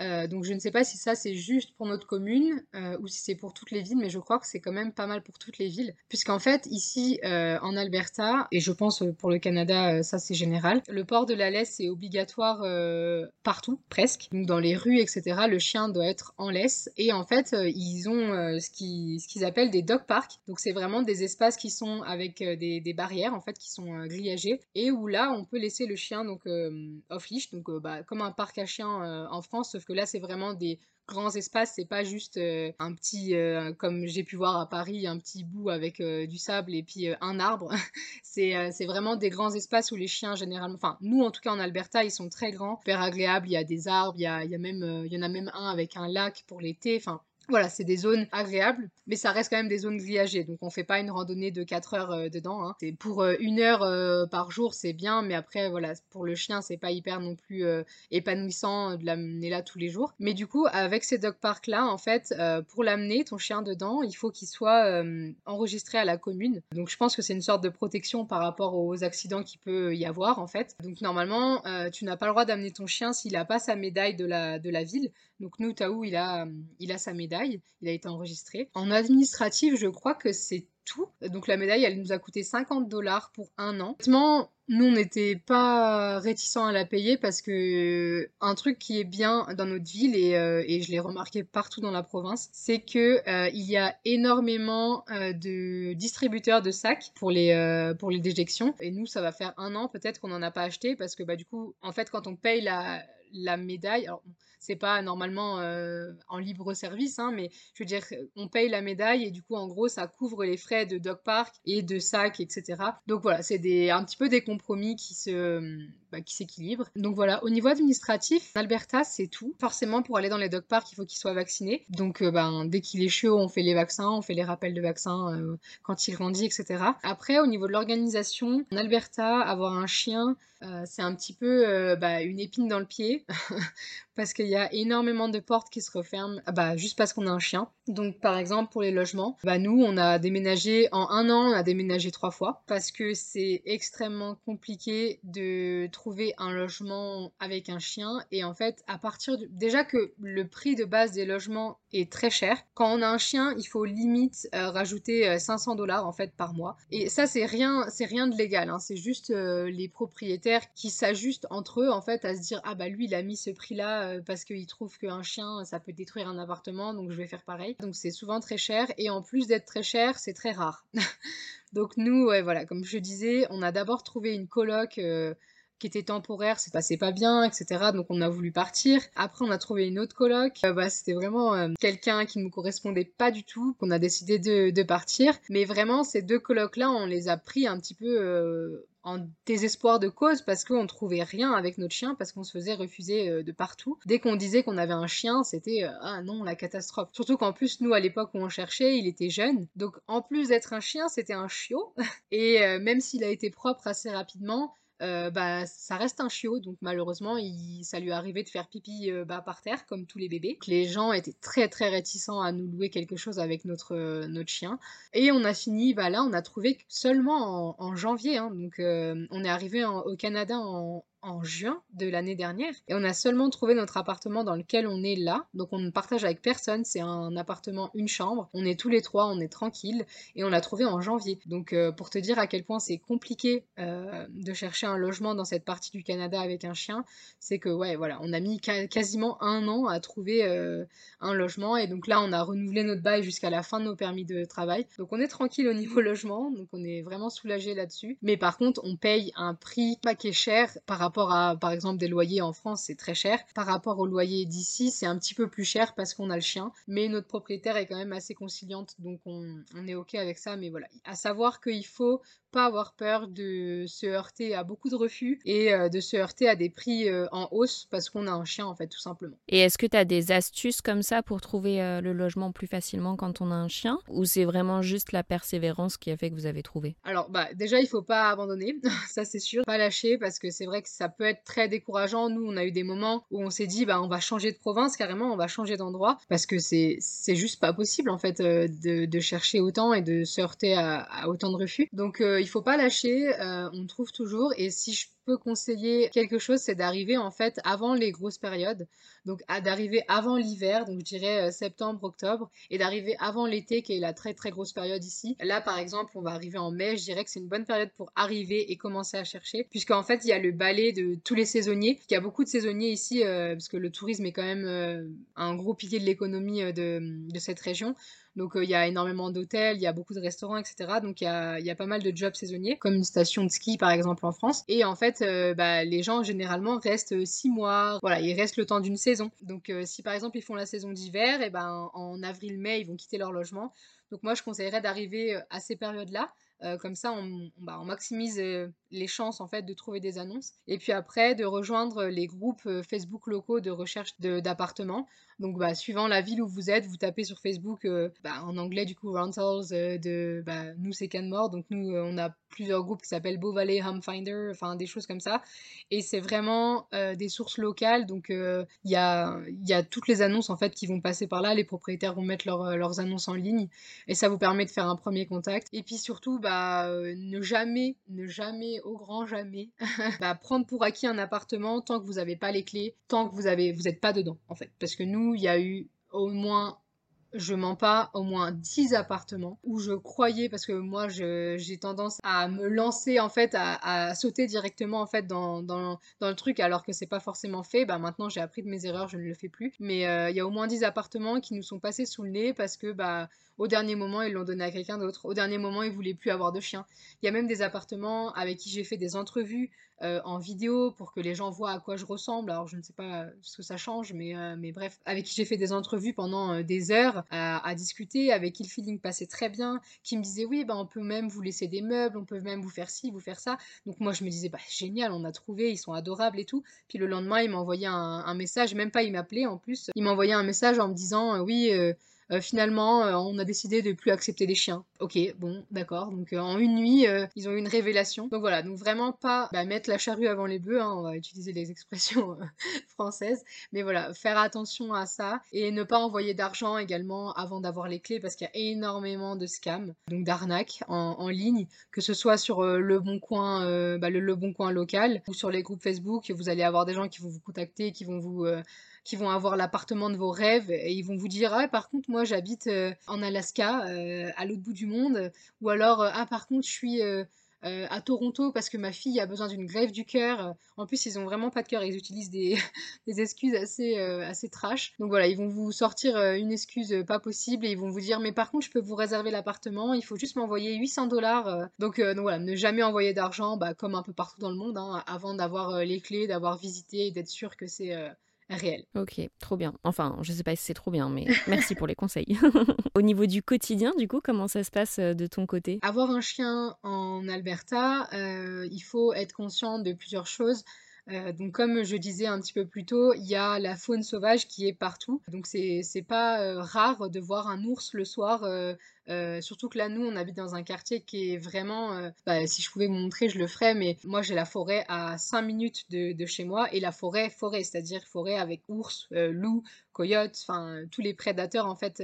Euh, donc je ne sais pas si ça c'est juste pour notre commune euh, ou si c'est pour toutes les villes, mais je crois que c'est quand même pas mal pour toutes les villes. Puisqu'en fait, ici euh, en Alberta, et je pense pour le Canada, ça c'est général, le port de la laisse est obligatoire partout, presque. Donc dans les rues, etc., le chien doit être en laisse. Et en fait, ils ont ce qu'ils appellent des dog parks. Donc c'est vraiment des espaces qui sont avec des, barrières, en fait, qui sont grillagées. Et où là, on peut laisser le chien donc off-leash, donc bah, comme un parc à chiens en France, que là, c'est vraiment des grands espaces, c'est pas juste euh, un petit, euh, comme j'ai pu voir à Paris, un petit bout avec euh, du sable et puis un arbre. c'est vraiment des grands espaces où les chiens, généralement, enfin, nous en tout cas en Alberta, ils sont très grands, super agréables. Il y a des arbres, il y, a, y, a même, il y en a même un avec un lac pour l'été. Enfin, voilà, c'est des zones agréables, mais ça reste quand même des zones grillagées. Donc on fait pas une randonnée de 4 heures euh, dedans. Hein. C'est pour euh, une heure euh, par jour, c'est bien, mais après voilà, pour le chien, c'est pas hyper non plus épanouissant de l'amener là tous les jours. Mais du coup, avec ces dog parks là, en fait, pour l'amener ton chien dedans, il faut qu'il soit enregistré à la commune. Donc je pense que c'est une sorte de protection par rapport aux accidents qu'il peut y avoir en fait. Donc normalement, tu n'as pas le droit d'amener ton chien s'il a pas sa médaille de la de la ville. Donc nous, Taou, il a, il a sa médaille, il a été enregistré. En administratif, je crois que c'est tout. Donc la médaille, elle nous a coûté 50 dollars pour un an. Honnêtement, nous, on n'était pas réticents à la payer parce que un truc qui est bien dans notre ville, et, euh, et je l'ai remarqué partout dans la province, c'est que euh, il y a énormément euh, de distributeurs de sacs pour les, pour les déjections. Et nous, ça va faire un an peut-être qu'on n'en a pas acheté parce que bah, du coup, en fait, quand on paye la, la médaille, c'est pas normalement en libre service, hein, mais je veux dire, on paye la médaille et du coup, en gros, ça couvre les frais de dog park et de sac, etc. Donc voilà, c'est un petit peu des compromis qui se, bah, qui s'équilibrent. Donc voilà, au niveau administratif, en Alberta, c'est tout. Forcément, pour aller dans les dog parks, il faut qu'il soit vacciné. Donc ben, dès qu'il est chaud, on fait les vaccins, on fait les rappels de vaccins quand il grandit, etc. Après, au niveau de l'organisation, en Alberta, avoir un chien, c'est un petit peu bah, une épine dans le pied parce qu'il y a énormément de portes qui se referment ah bah, juste parce qu'on a un chien. Donc par exemple pour les logements, bah, nous on a déménagé en un an, on a déménagé trois fois parce que c'est extrêmement compliqué de trouver un logement avec un chien et en fait à partir du... déjà que le prix de base des logements est très cher. Quand on a un chien, il faut limite euh, rajouter 500 euh, dollars en fait par mois. Et ça c'est rien, c'est rien de légal. Hein. C'est juste euh, les propriétaires qui s'ajustent entre eux en fait à se dire ah bah lui il a mis ce prix là euh, parce qu'il trouve qu'un chien, ça peut détruire un appartement, donc je vais faire pareil. Donc c'est souvent très cher, et en plus d'être très cher, c'est très rare. donc nous, voilà, comme je disais, on a d'abord trouvé une coloc euh, qui était temporaire, c'est passé pas bien, etc. Donc on a voulu partir. Après on a trouvé une autre coloc. Euh, bah, c'était vraiment quelqu'un qui nous correspondait pas du tout, qu'on a décidé de, partir. Mais vraiment ces deux colocs là, on les a pris un petit peu en désespoir de cause parce qu'on trouvait rien avec notre chien, parce qu'on se faisait refuser euh, de partout. Dès qu'on disait qu'on avait un chien, c'était euh, ah non, la catastrophe. Surtout qu'en plus, nous, à l'époque où on cherchait, il était jeune. Donc en plus d'être un chien, c'était un chiot. Et euh, même s'il a été propre assez rapidement, euh, bah, ça reste un chiot, donc malheureusement, il, ça lui arrivait de faire pipi euh, bah, par terre, comme tous les bébés. Les gens étaient très très réticents à nous louer quelque chose avec notre, euh, notre chien. Et on a fini, bah là, on a trouvé seulement en, janvier, hein, donc on est arrivé au Canada en, en juin de l'année dernière et on a seulement trouvé notre appartement dans lequel on est là. Donc on ne partage avec personne, c'est un appartement une chambre. On est tous les trois, on est tranquille et on l'a trouvé en janvier. Donc euh, pour te dire à quel point c'est compliqué euh, de chercher un logement dans cette partie du Canada avec un chien, c'est que ouais voilà, on a mis quasiment un an à trouver euh, un logement et donc là on a renouvelé notre bail jusqu'à la fin de nos permis de travail. Donc on est tranquille au niveau logement, donc on est vraiment soulagé là-dessus. Mais par contre on paye un prix pas qui est cher par rapport rapport à, par exemple, des loyers en France, c'est très cher. Par rapport aux loyers d'ici, c'est un petit peu plus cher parce qu'on a le chien. Mais notre propriétaire est quand même assez conciliante, donc on, est OK avec ça. Mais voilà, à savoir qu'il faut pas avoir peur de se heurter à beaucoup de refus et de se heurter à des prix en hausse parce qu'on a un chien en fait tout simplement. Et est-ce que tu as des astuces comme ça pour trouver le logement plus facilement quand on a un chien ou c'est vraiment juste la persévérance qui a fait que vous avez trouvé? Alors bah déjà il faut pas abandonner, ça c'est sûr, pas lâcher parce que c'est vrai que ça peut être très décourageant. Nous on a eu des moments où on s'est dit bah on va changer de province carrément, on va changer d'endroit parce que c'est c'est juste pas possible en fait de, de, chercher autant et de se heurter à, autant de refus. Donc il faut pas lâcher, on trouve toujours. Et si je conseiller quelque chose, c'est d'arriver en fait avant les grosses périodes, donc d'arriver avant l'hiver, donc je dirais euh, septembre, octobre, et d'arriver avant l'été qui est la très très grosse période ici. Là par exemple, on va arriver en mai, je dirais que c'est une bonne période pour arriver et commencer à chercher, puisqu'en fait il y a le balai de tous les saisonniers. Il y a beaucoup de saisonniers ici, euh, parce que le tourisme est quand même euh, un gros pilier de l'économie de, cette région. Donc il y a énormément d'hôtels, il y a beaucoup de restaurants, etc. Donc il y a, pas mal de jobs saisonniers, comme une station de ski par exemple en France. Et en fait, bah, les gens généralement restent six mois. Voilà, ils restent le temps d'une saison. Donc si par exemple ils font la saison d'hiver, et ben en avril-mai ils vont quitter leur logement. Donc moi je conseillerais d'arriver à ces périodes-là. comme ça, on, bah, on maximise les chances en fait de trouver des annonces. Et puis après, de rejoindre les groupes Facebook locaux de recherche d'appartements. Donc, bah, suivant la ville où vous êtes, vous tapez sur Facebook, bah, en anglais du coup, Rentals de, bah, nous c'est Canmore. Donc, nous, on a plusieurs groupes qui s'appellent Beau Valley Home Finder, enfin des choses comme ça. Et c'est vraiment des sources locales. Donc, il y, a, y a toutes les annonces en fait qui vont passer par là. Les propriétaires vont mettre leurs annonces en ligne et ça vous permet de faire un premier contact. Et puis surtout, bah, ne jamais, ne jamais au grand jamais, bah, prendre pour acquis un appartement tant que vous n'avez pas les clés, tant que vous avez, vous n'êtes pas dedans, en fait. Parce que nous, il y a eu au moins je mens pas, au moins 10 appartements où je croyais, parce que moi j'ai tendance à me lancer en fait, à, sauter directement en fait dans, dans, dans, le truc alors que c'est pas forcément fait. Bah maintenant j'ai appris de mes erreurs, je ne le fais plus. Mais euh, il y a au moins 10 appartements qui nous sont passés sous le nez parce que bah au dernier moment, ils l'ont donné à quelqu'un d'autre. Au dernier moment, ils voulaient plus avoir de chien. Il y a même des appartements avec qui j'ai fait des entrevues euh, en vidéo pour que les gens voient à quoi je ressemble. Alors, je ne sais pas ce que ça change, mais, euh, mais bref, avec qui j'ai fait des entrevues pendant euh, des heures à, discuter, avec qui le feeling passait très bien, qui me disait oui, bah, on peut même vous laisser des meubles, on peut même vous faire ci, vous faire ça. Donc, moi, je me disais, bah, génial, on a trouvé, ils sont adorables et tout. Puis le lendemain, il m'a envoyé un, un, message, même pas il m'appelait en plus, il m'a envoyé un message en me disant, oui, euh, finalement, euh, on a décidé de plus accepter des chiens. Ok, bon, d'accord. Donc euh, en une nuit, ils ont eu une révélation. Donc voilà, donc vraiment pas bah, mettre la charrue avant les bœufs, hein, on va utiliser les expressions françaises. Mais voilà, faire attention à ça et ne pas envoyer d'argent également avant d'avoir les clés parce qu'il y a énormément de scams, donc d'arnaques en, ligne, que ce soit sur le bon coin, bah, le, le, bon coin local ou sur les groupes Facebook. Vous allez avoir des gens qui vont vous contacter, qui vont vous qui vont avoir l'appartement de vos rêves et ils vont vous dire ah par contre moi j'habite euh, en Alaska euh, à l'autre bout du monde ou alors euh, ah par contre je suis à Toronto parce que ma fille a besoin d'une grève du cœur. En plus, ils ont vraiment pas de cœur, ils utilisent des, excuses assez, assez trash. Donc voilà, ils vont vous sortir une excuse pas possible et ils vont vous dire mais par contre, je peux vous réserver l'appartement, il faut juste m'envoyer 800 dollars. Donc, voilà, ne jamais envoyer d'argent, bah, comme un peu partout dans le monde, hein, avant d'avoir les clés, d'avoir visité et d'être sûr que c'est réel. Ok, trop bien. Enfin, je sais pas si c'est trop bien, mais merci pour les conseils. Au niveau du quotidien, du coup, comment ça se passe euh, de ton côté? Avoir un chien en Alberta, euh, il faut être conscient de plusieurs choses. Euh, donc comme je disais un petit peu plus tôt, il y a la faune sauvage qui est partout. Donc c'est pas rare de voir un ours le soir euh, surtout que là, nous, on habite dans un quartier qui est vraiment. Euh, bah, si je pouvais vous montrer, je le ferais, mais moi, j'ai la forêt à 5 minutes de, chez moi et la forêt, forêt, c'est-à-dire forêt avec ours, euh, loups, coyotes, enfin, tous les prédateurs, en fait.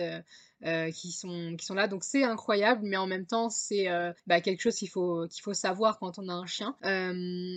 qui, sont, qui sont là. Donc c'est incroyable, mais en même temps, c'est bah, quelque chose qu'il faut, faut savoir quand on a un chien.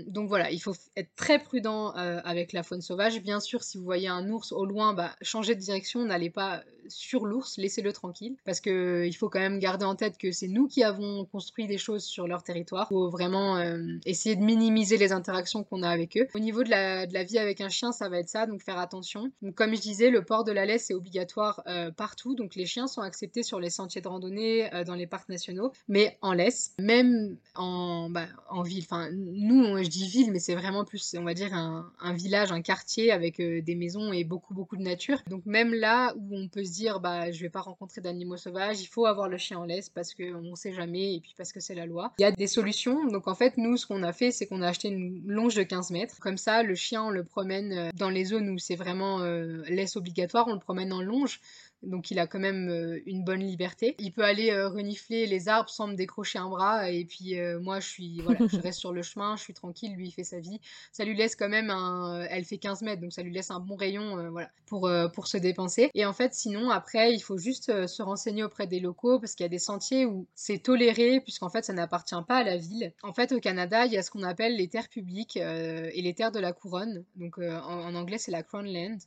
donc voilà, il faut être très prudent avec la faune sauvage. Bien sûr, si vous voyez un ours au loin, bah, changez de direction, n'allez pas sur l'ours, laissez-le tranquille, parce que il faut quand même garder en tête que c'est nous qui avons construit des choses sur leur territoire. Il faut vraiment euh, essayer de minimiser les interactions qu'on a avec eux. Au niveau de la, vie avec un chien, ça va être ça, donc faire attention. Donc comme je disais, le port de la laisse est obligatoire euh, partout, donc les chiens sont acceptés sur les sentiers de randonnée, euh, dans les parcs nationaux, mais en laisse, même en, bah, ville. Enfin, nous, je dis ville, mais c'est vraiment plus, on va dire, un, un village, un quartier avec des maisons et beaucoup, beaucoup de nature. Donc même là où on peut se dire bah je vais pas rencontrer d'animaux sauvages, il faut avoir le chien en laisse parce qu'on sait jamais et puis parce que c'est la loi. Il y a des solutions. Donc en fait, nous, ce qu'on a fait, c'est qu'on a acheté une longe de 15 mètres. Comme ça, le chien, on le promène euh, dans les zones où c'est vraiment euh, laisse obligatoire, on le promène en longe donc il a quand même euh, une bonne liberté. Il peut aller euh, renifler les arbres sans me décrocher un bras, et puis euh, moi je suis voilà, je reste sur le chemin, je suis tranquille, lui il fait sa vie. Ça lui laisse quand même un, elle fait 15 mètres, donc ça lui laisse un bon rayon, voilà, pour pour se dépenser. Et en fait sinon après il faut juste se renseigner auprès des locaux parce qu'il y a des sentiers où c'est toléré puisqu'en fait ça n'appartient pas à la ville. En fait au Canada il y a ce qu'on appelle les terres publiques et les terres de la couronne, donc en, en anglais c'est la crown land.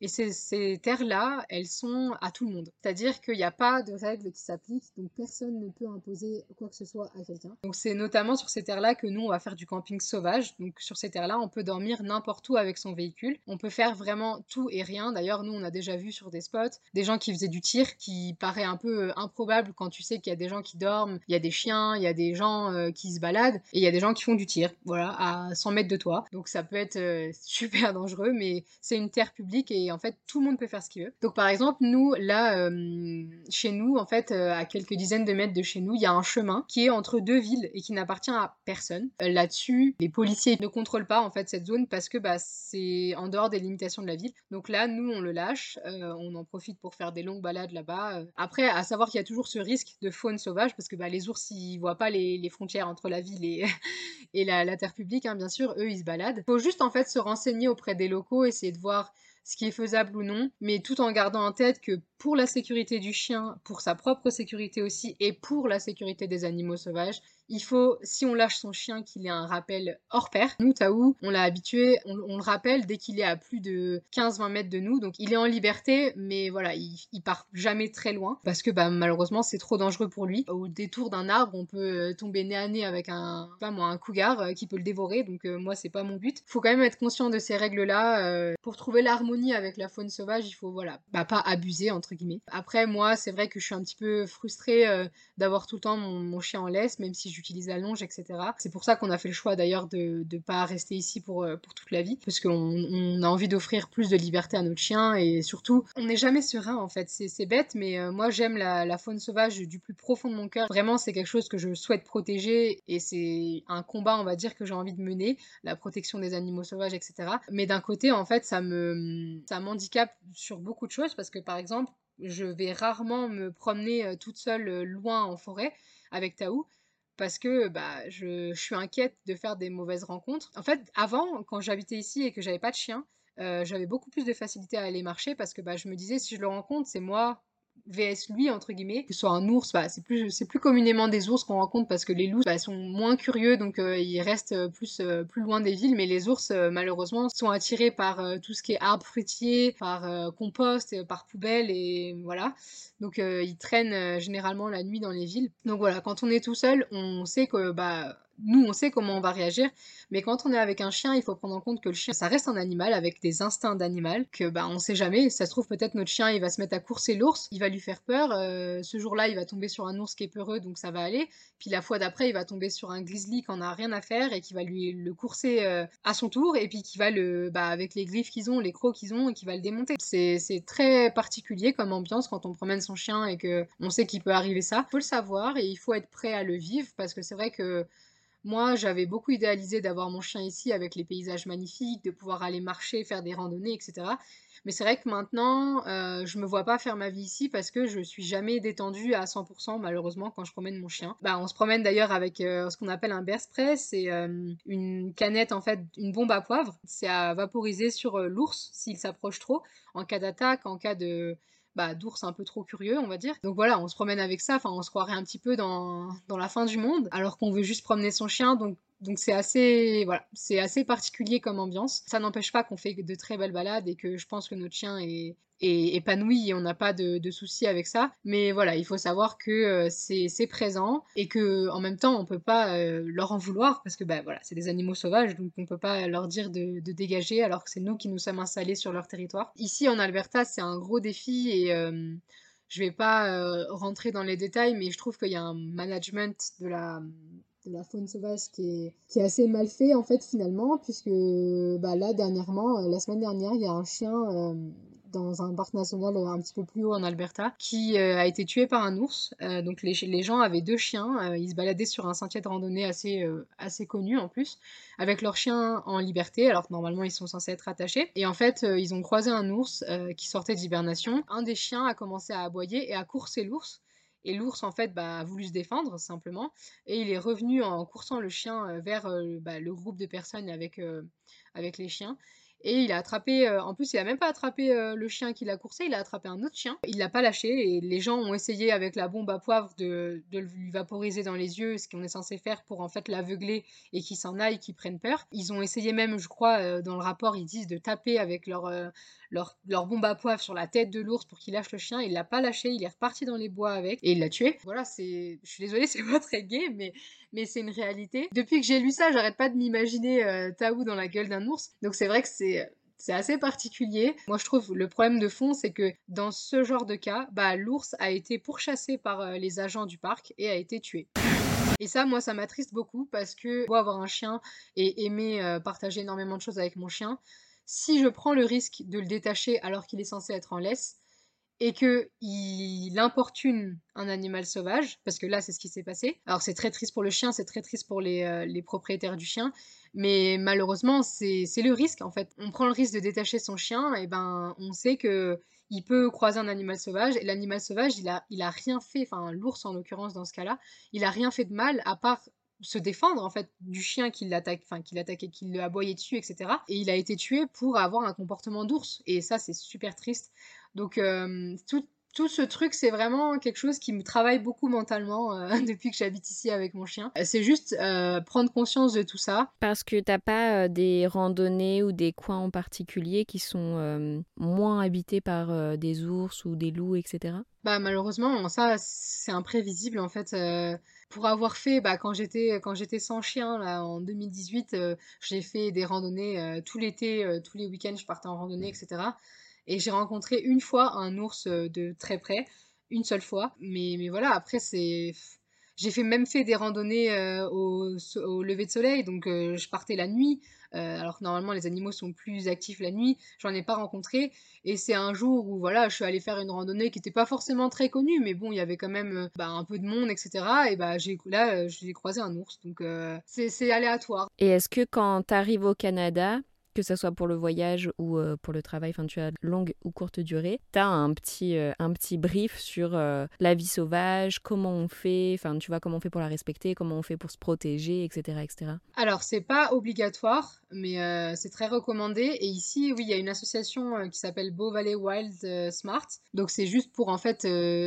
Et ces, terres-là, elles sont à tout le monde. C'est-à-dire qu'il n'y a pas de règles qui s'appliquent, donc personne ne peut imposer quoi que ce soit à quelqu'un. Donc c'est notamment sur ces terres-là que nous, on va faire du camping sauvage. Donc sur ces terres-là, on peut dormir n'importe où avec son véhicule. On peut faire vraiment tout et rien. D'ailleurs, nous, on a déjà vu sur des spots des gens qui faisaient du tir, qui paraît un peu euh, improbable quand tu sais qu'il y a des gens qui dorment, il y a des chiens, il y a des gens euh, qui se baladent, et il y a des gens qui font du tir, voilà, à 100 mètres de toi. Donc ça peut être euh, super dangereux, mais c'est une terre publique et en fait tout le monde peut faire ce qu'il veut. Donc par exemple nous là euh, chez nous en fait euh, à quelques dizaines de mètres de chez nous il y a un chemin qui est entre deux villes et qui n'appartient à personne. Euh, là-dessus les policiers ne contrôlent pas en fait cette zone parce que bah, c'est en dehors des limitations de la ville. Donc là nous on le lâche, on en profite pour faire des longues balades là-bas. Après à savoir qu'il y a toujours ce risque de faune sauvage parce que bah, les ours ils voient pas les, frontières entre la ville et, et la, terre publique hein, bien sûr eux ils se baladent. Faut juste en fait se renseigner auprès des locaux, essayer de voir ce qui est faisable ou non, mais tout en gardant en tête que pour la sécurité du chien, pour sa propre sécurité aussi, et pour la sécurité des animaux sauvages, il faut, si on lâche son chien, qu'il ait un rappel hors pair. Nous, Taou, on l'a habitué, on, le rappelle dès qu'il est à plus de 15-20 mètres de nous. Donc il est en liberté, mais voilà, il, part jamais très loin parce que bah, malheureusement c'est trop dangereux pour lui. Au détour d'un arbre, on peut euh, tomber nez à nez avec un, pas moi, un cougar euh, qui peut le dévorer. Donc euh, moi, c'est pas mon but. Faut quand même être conscient de ces règles-là. pour trouver l'harmonie avec la faune sauvage, il faut voilà, bah, pas abuser entre guillemets. Après, moi, c'est vrai que je suis un petit peu frustrée d'avoir tout le temps mon, mon chien en laisse, même si j'utilise la longe, etc. C'est pour ça qu'on a fait le choix d'ailleurs de ne pas rester ici pour, euh, pour toute la vie, parce qu'on on a envie d'offrir plus de liberté à notre chien et surtout, on n'est jamais serein en fait. C'est bête, mais euh, moi j'aime la, faune sauvage du plus profond de mon cœur. Vraiment, c'est quelque chose que je souhaite protéger et c'est un combat, on va dire, que j'ai envie de mener, la protection des animaux sauvages, etc. Mais d'un côté, en fait, ça me ça m'handicape sur beaucoup de choses parce que par exemple, je vais rarement me promener euh, toute seule loin en forêt avec Taou parce que bah, je, suis inquiète de faire des mauvaises rencontres. En fait, avant, quand j'habitais ici et que j'avais pas de chien, euh, j'avais beaucoup plus de facilité à aller marcher parce que bah, je me disais, si je le rencontre, c'est moi VS lui entre guillemets que ce soit un ours bah, c'est plus plus communément des ours qu'on rencontre parce que les loups bah, sont moins curieux donc euh, ils restent euh, plus euh, plus loin des villes. Mais les ours malheureusement sont attirés par tout ce qui est arbres fruitiers par compost par poubelle et voilà. Donc ils traînent généralement la nuit dans les villes. Donc voilà quand on est tout seul on sait que bah nous, on sait comment on va réagir, mais quand on est avec un chien, il faut prendre en compte que le chien, ça reste un animal avec des instincts d'animal, que bah on sait jamais. Ça se trouve peut-être notre chien, il va se mettre à courser l'ours, il va lui faire peur. Euh, ce jour-là, il va tomber sur un ours qui est peureux, donc ça va aller. Puis la fois d'après, il va tomber sur un grizzly qui en a rien à faire et qui va lui le courser euh, à son tour, et puis qui va le, bah avec les griffes qu'ils ont, les crocs qu'ils ont, et qui va le démonter. C'est très particulier comme ambiance quand on promène son chien et que on sait qu'il peut arriver ça. Faut le savoir et il faut être prêt à le vivre parce que c'est vrai que moi, j'avais beaucoup idéalisé d'avoir mon chien ici avec les paysages magnifiques, de pouvoir aller marcher, faire des randonnées, etc. Mais c'est vrai que maintenant, euh, je me vois pas faire ma vie ici parce que je suis jamais détendue à 100% malheureusement quand je promène mon chien. Bah, on se promène d'ailleurs avec euh, ce qu'on appelle un bear spray, c'est euh, une canette en fait, une bombe à poivre. C'est à vaporiser sur l'ours s'il s'approche trop en cas d'attaque, en cas de bah, d'ours un peu trop curieux, on va dire. Donc voilà, on se promène avec ça, enfin on se croirait un petit peu dans, dans la fin du monde, alors qu'on veut juste promener son chien, donc donc c'est assez, voilà, c'est assez particulier comme ambiance. Ça n'empêche pas qu'on fait de très belles balades et que je pense que notre chien est, épanoui et on n'a pas de, soucis avec ça. Mais voilà, il faut savoir que euh, c'est présent et que en même temps on peut pas euh, leur en vouloir parce que bah voilà, c'est des animaux sauvages donc on peut pas leur dire de, dégager alors que c'est nous qui nous sommes installés sur leur territoire. Ici en Alberta c'est un gros défi et euh, je vais pas rentrer dans les détails, mais je trouve qu'il y a un management de la, de la faune sauvage qui est, qui est assez mal fait en fait finalement puisque bah, là dernièrement, euh, la semaine dernière, il y a un chien euh, dans un parc national un petit peu plus haut en Alberta, qui a été tué par un ours. donc les, les, gens avaient deux chiens, ils se baladaient sur un sentier de randonnée assez, assez connu en plus, avec leurs chiens en liberté, alors que normalement ils sont censés être attachés. Et en fait, ils ont croisé un ours qui sortait d'hibernation. Un des chiens a commencé à aboyer et à courser l'ours. Et l'ours, en fait, bah, a voulu se défendre, simplement. Et il est revenu en coursant le chien euh, vers euh, bah, le groupe de personnes avec, euh, avec les chiens. Et il a attrapé, en plus, il a même pas attrapé le chien qui l'a coursé, il a attrapé un autre chien. Il l'a pas lâché et les gens ont essayé avec la bombe à poivre de, de lui vaporiser dans les yeux, ce qu'on est censé faire pour en fait l'aveugler et qu'il s'en aille, qu'il prenne peur. Ils ont essayé même, je crois, dans le rapport, ils disent de taper avec leur, leur, bombe à poivre sur la tête de l'ours pour qu'il lâche le chien. Il l'a pas lâché, il est reparti dans les bois avec et il l'a tué. Voilà, c'est. Je suis désolée, c'est pas très gay, mais, mais c'est une réalité. Depuis que j'ai lu ça, j'arrête pas de m'imaginer euh, Taou dans la gueule d'un ours. Donc c'est vrai que c'est. C'est assez particulier. Moi, je trouve le problème de fond, c'est que dans ce genre de cas, bah, l'ours a été pourchassé par euh, les agents du parc et a été tué. Et ça, moi, ça m'attriste beaucoup parce que moi, avoir un chien et aimer euh, partager énormément de choses avec mon chien, si je prends le risque de le détacher alors qu'il est censé être en laisse, et que il importune un animal sauvage, parce que là c'est ce qui s'est passé. Alors c'est très triste pour le chien, c'est très triste pour les, euh, propriétaires du chien, mais malheureusement c'est le risque en fait. On prend le risque de détacher son chien, et ben on sait que il peut croiser un animal sauvage, et l'animal sauvage il a, il a rien fait, enfin l'ours en l'occurrence dans ce cas-là, il a rien fait de mal à part se défendre en fait du chien qui l'attaque, enfin qui l'attaquait, qui le aboyait dessus, etc. Et il a été tué pour avoir un comportement d'ours. Et ça, c'est super triste. Donc euh, tout, tout ce truc, c'est vraiment quelque chose qui me travaille beaucoup mentalement euh, depuis que j'habite ici avec mon chien. C'est juste euh, prendre conscience de tout ça. Parce que t'as pas des randonnées ou des coins en particulier qui sont moins habités par des ours ou des loups, etc. Bah malheureusement, ça c'est imprévisible en fait pour avoir fait, bah, quand j'étais quand j'étais sans chien là en 2018, euh, j'ai fait des randonnées euh, tout l'été, euh, tous les week-ends, je partais en randonnée, etc. Et j'ai rencontré une fois un ours de très près, une seule fois. Mais, mais voilà, après c'est j'ai fait même fait des randonnées au, au, lever de soleil, donc je partais la nuit. Euh, alors que normalement les animaux sont plus actifs la nuit, j'en ai pas rencontré. Et c'est un jour où voilà, je suis allée faire une randonnée qui n'était pas forcément très connue, mais bon, il y avait quand même euh, bah, un peu de monde, etc. Et bah j'ai là, euh, j'ai croisé un ours, donc c'est aléatoire. Et est-ce que quand tu arrives au Canada, que ce soit pour le voyage ou euh, pour le travail, enfin tu as longue ou courte durée, tu as un petit, euh, un petit brief sur euh, la vie sauvage, comment on fait, enfin tu vois comment on fait pour la respecter, comment on fait pour se protéger, etc. etc. Alors c'est pas obligatoire, mais c'est très recommandé. Et ici, oui, il y a une association qui s'appelle Bow Valley Wild Smart. Donc c'est juste pour en fait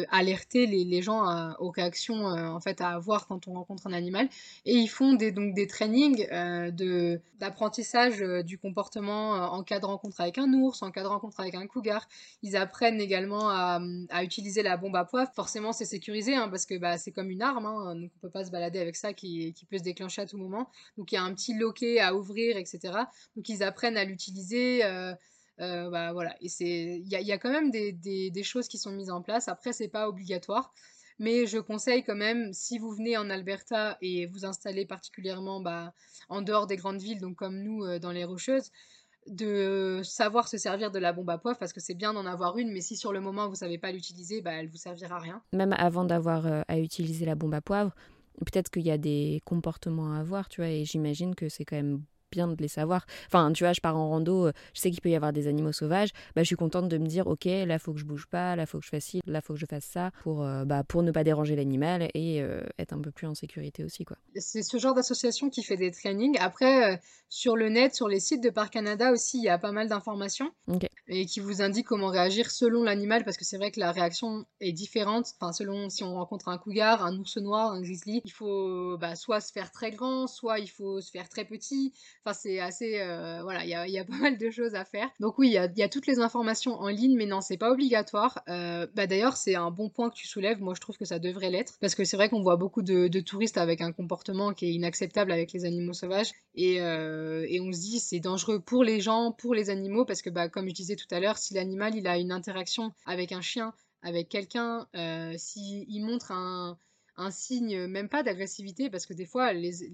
alerter les, gens aux réactions en fait à avoir quand on rencontre un animal. Et ils font des, donc des trainings d'apprentissage du comportement euh, en cas de rencontre avec un ours, en cas de rencontre avec un cougar. Ils apprennent également à, utiliser la bombe à poivre. Forcément, c'est sécurisé hein, parce que bah, c'est comme une arme, hein, donc on peut pas se balader avec ça qui, peut se déclencher à tout moment. Donc il y a un petit loquet à ouvrir, etc. Donc ils apprennent à l'utiliser. Euh, euh, bah, voilà, il y a, quand même des, des, choses qui sont mises en place. Après, c'est pas obligatoire. Mais je conseille quand même, si vous venez en Alberta et vous installez particulièrement bah, en dehors des grandes villes, donc comme nous euh, dans les Rocheuses, de savoir se servir de la bombe à poivre parce que c'est bien d'en avoir une, mais si sur le moment vous savez pas l'utiliser, bah, elle vous servira à rien. Même avant d'avoir euh, à utiliser la bombe à poivre, peut-être qu'il y a des comportements à avoir, tu vois, et j'imagine que c'est quand même bien de les savoir. Enfin, tu vois, je pars en rando, euh, je sais qu'il peut y avoir des animaux sauvages, bah, je suis contente de me dire, ok, là, faut que je bouge pas, là, faut que je fasse ci, là, faut que je fasse ça, pour, euh, bah, pour ne pas déranger l'animal et euh, être un peu plus en sécurité aussi, quoi. C'est ce genre d'association qui fait des trainings. Après, sur le net, sur les sites de Parc Canada aussi, il y a pas mal d'informations et qui vous indiquent comment réagir selon l'animal, parce que c'est vrai que la réaction est différente. Enfin, selon si on rencontre un cougar, un ours noir, un grizzly, il faut bah, soit se faire très grand, soit il faut se faire très petit. Enfin, c'est assez. Euh, voilà, il y a, pas mal de choses à faire. Donc, oui, il y a, toutes les informations en ligne, mais non, c'est pas obligatoire. Euh, bah, D'ailleurs, c'est un bon point que tu soulèves. Moi, je trouve que ça devrait l'être. Parce que c'est vrai qu'on voit beaucoup de, touristes avec un comportement qui est inacceptable avec les animaux sauvages. Et, euh, et on se dit, c'est dangereux pour les gens, pour les animaux, parce que, bah, comme je disais tout à l'heure, si l'animal il a une interaction avec un chien, avec quelqu'un, s'il montre un un signe, même pas d'agressivité, parce que des fois,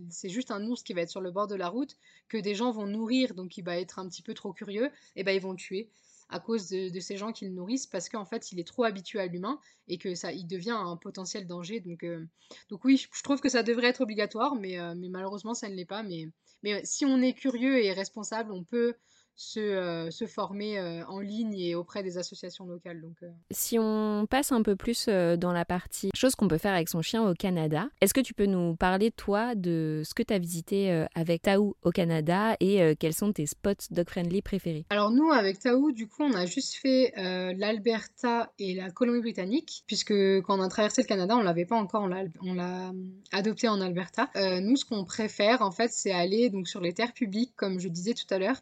c'est juste un ours qui va être sur le bord de la route, que des gens vont nourrir, donc il va être un petit peu trop curieux, et ben ils vont le tuer. à cause de, ces gens qui le nourrissent parce qu'en fait il est trop habitué à l'humain et que ça il devient un potentiel danger donc euh, donc oui je trouve que ça devrait être obligatoire mais, euh, mais malheureusement ça ne l'est pas mais mais si on est curieux et responsable on peut se, euh, se former euh, en ligne et auprès des associations locales. Donc, euh. Si on passe un peu plus dans la partie chose qu'on peut faire avec son chien au Canada, est-ce que tu peux nous parler, toi, de ce que tu as visité avec Taou au Canada et quels sont tes spots dog-friendly préférés? Alors nous, avec Taou, du coup, on a juste fait l'Alberta et la Colombie-Britannique, puisque quand on a traversé le Canada, on l'avait pas encore, on l'a adopté en Alberta. nous, ce qu'on préfère, en fait, c'est aller donc sur les terres publiques, comme je disais tout à l'heure.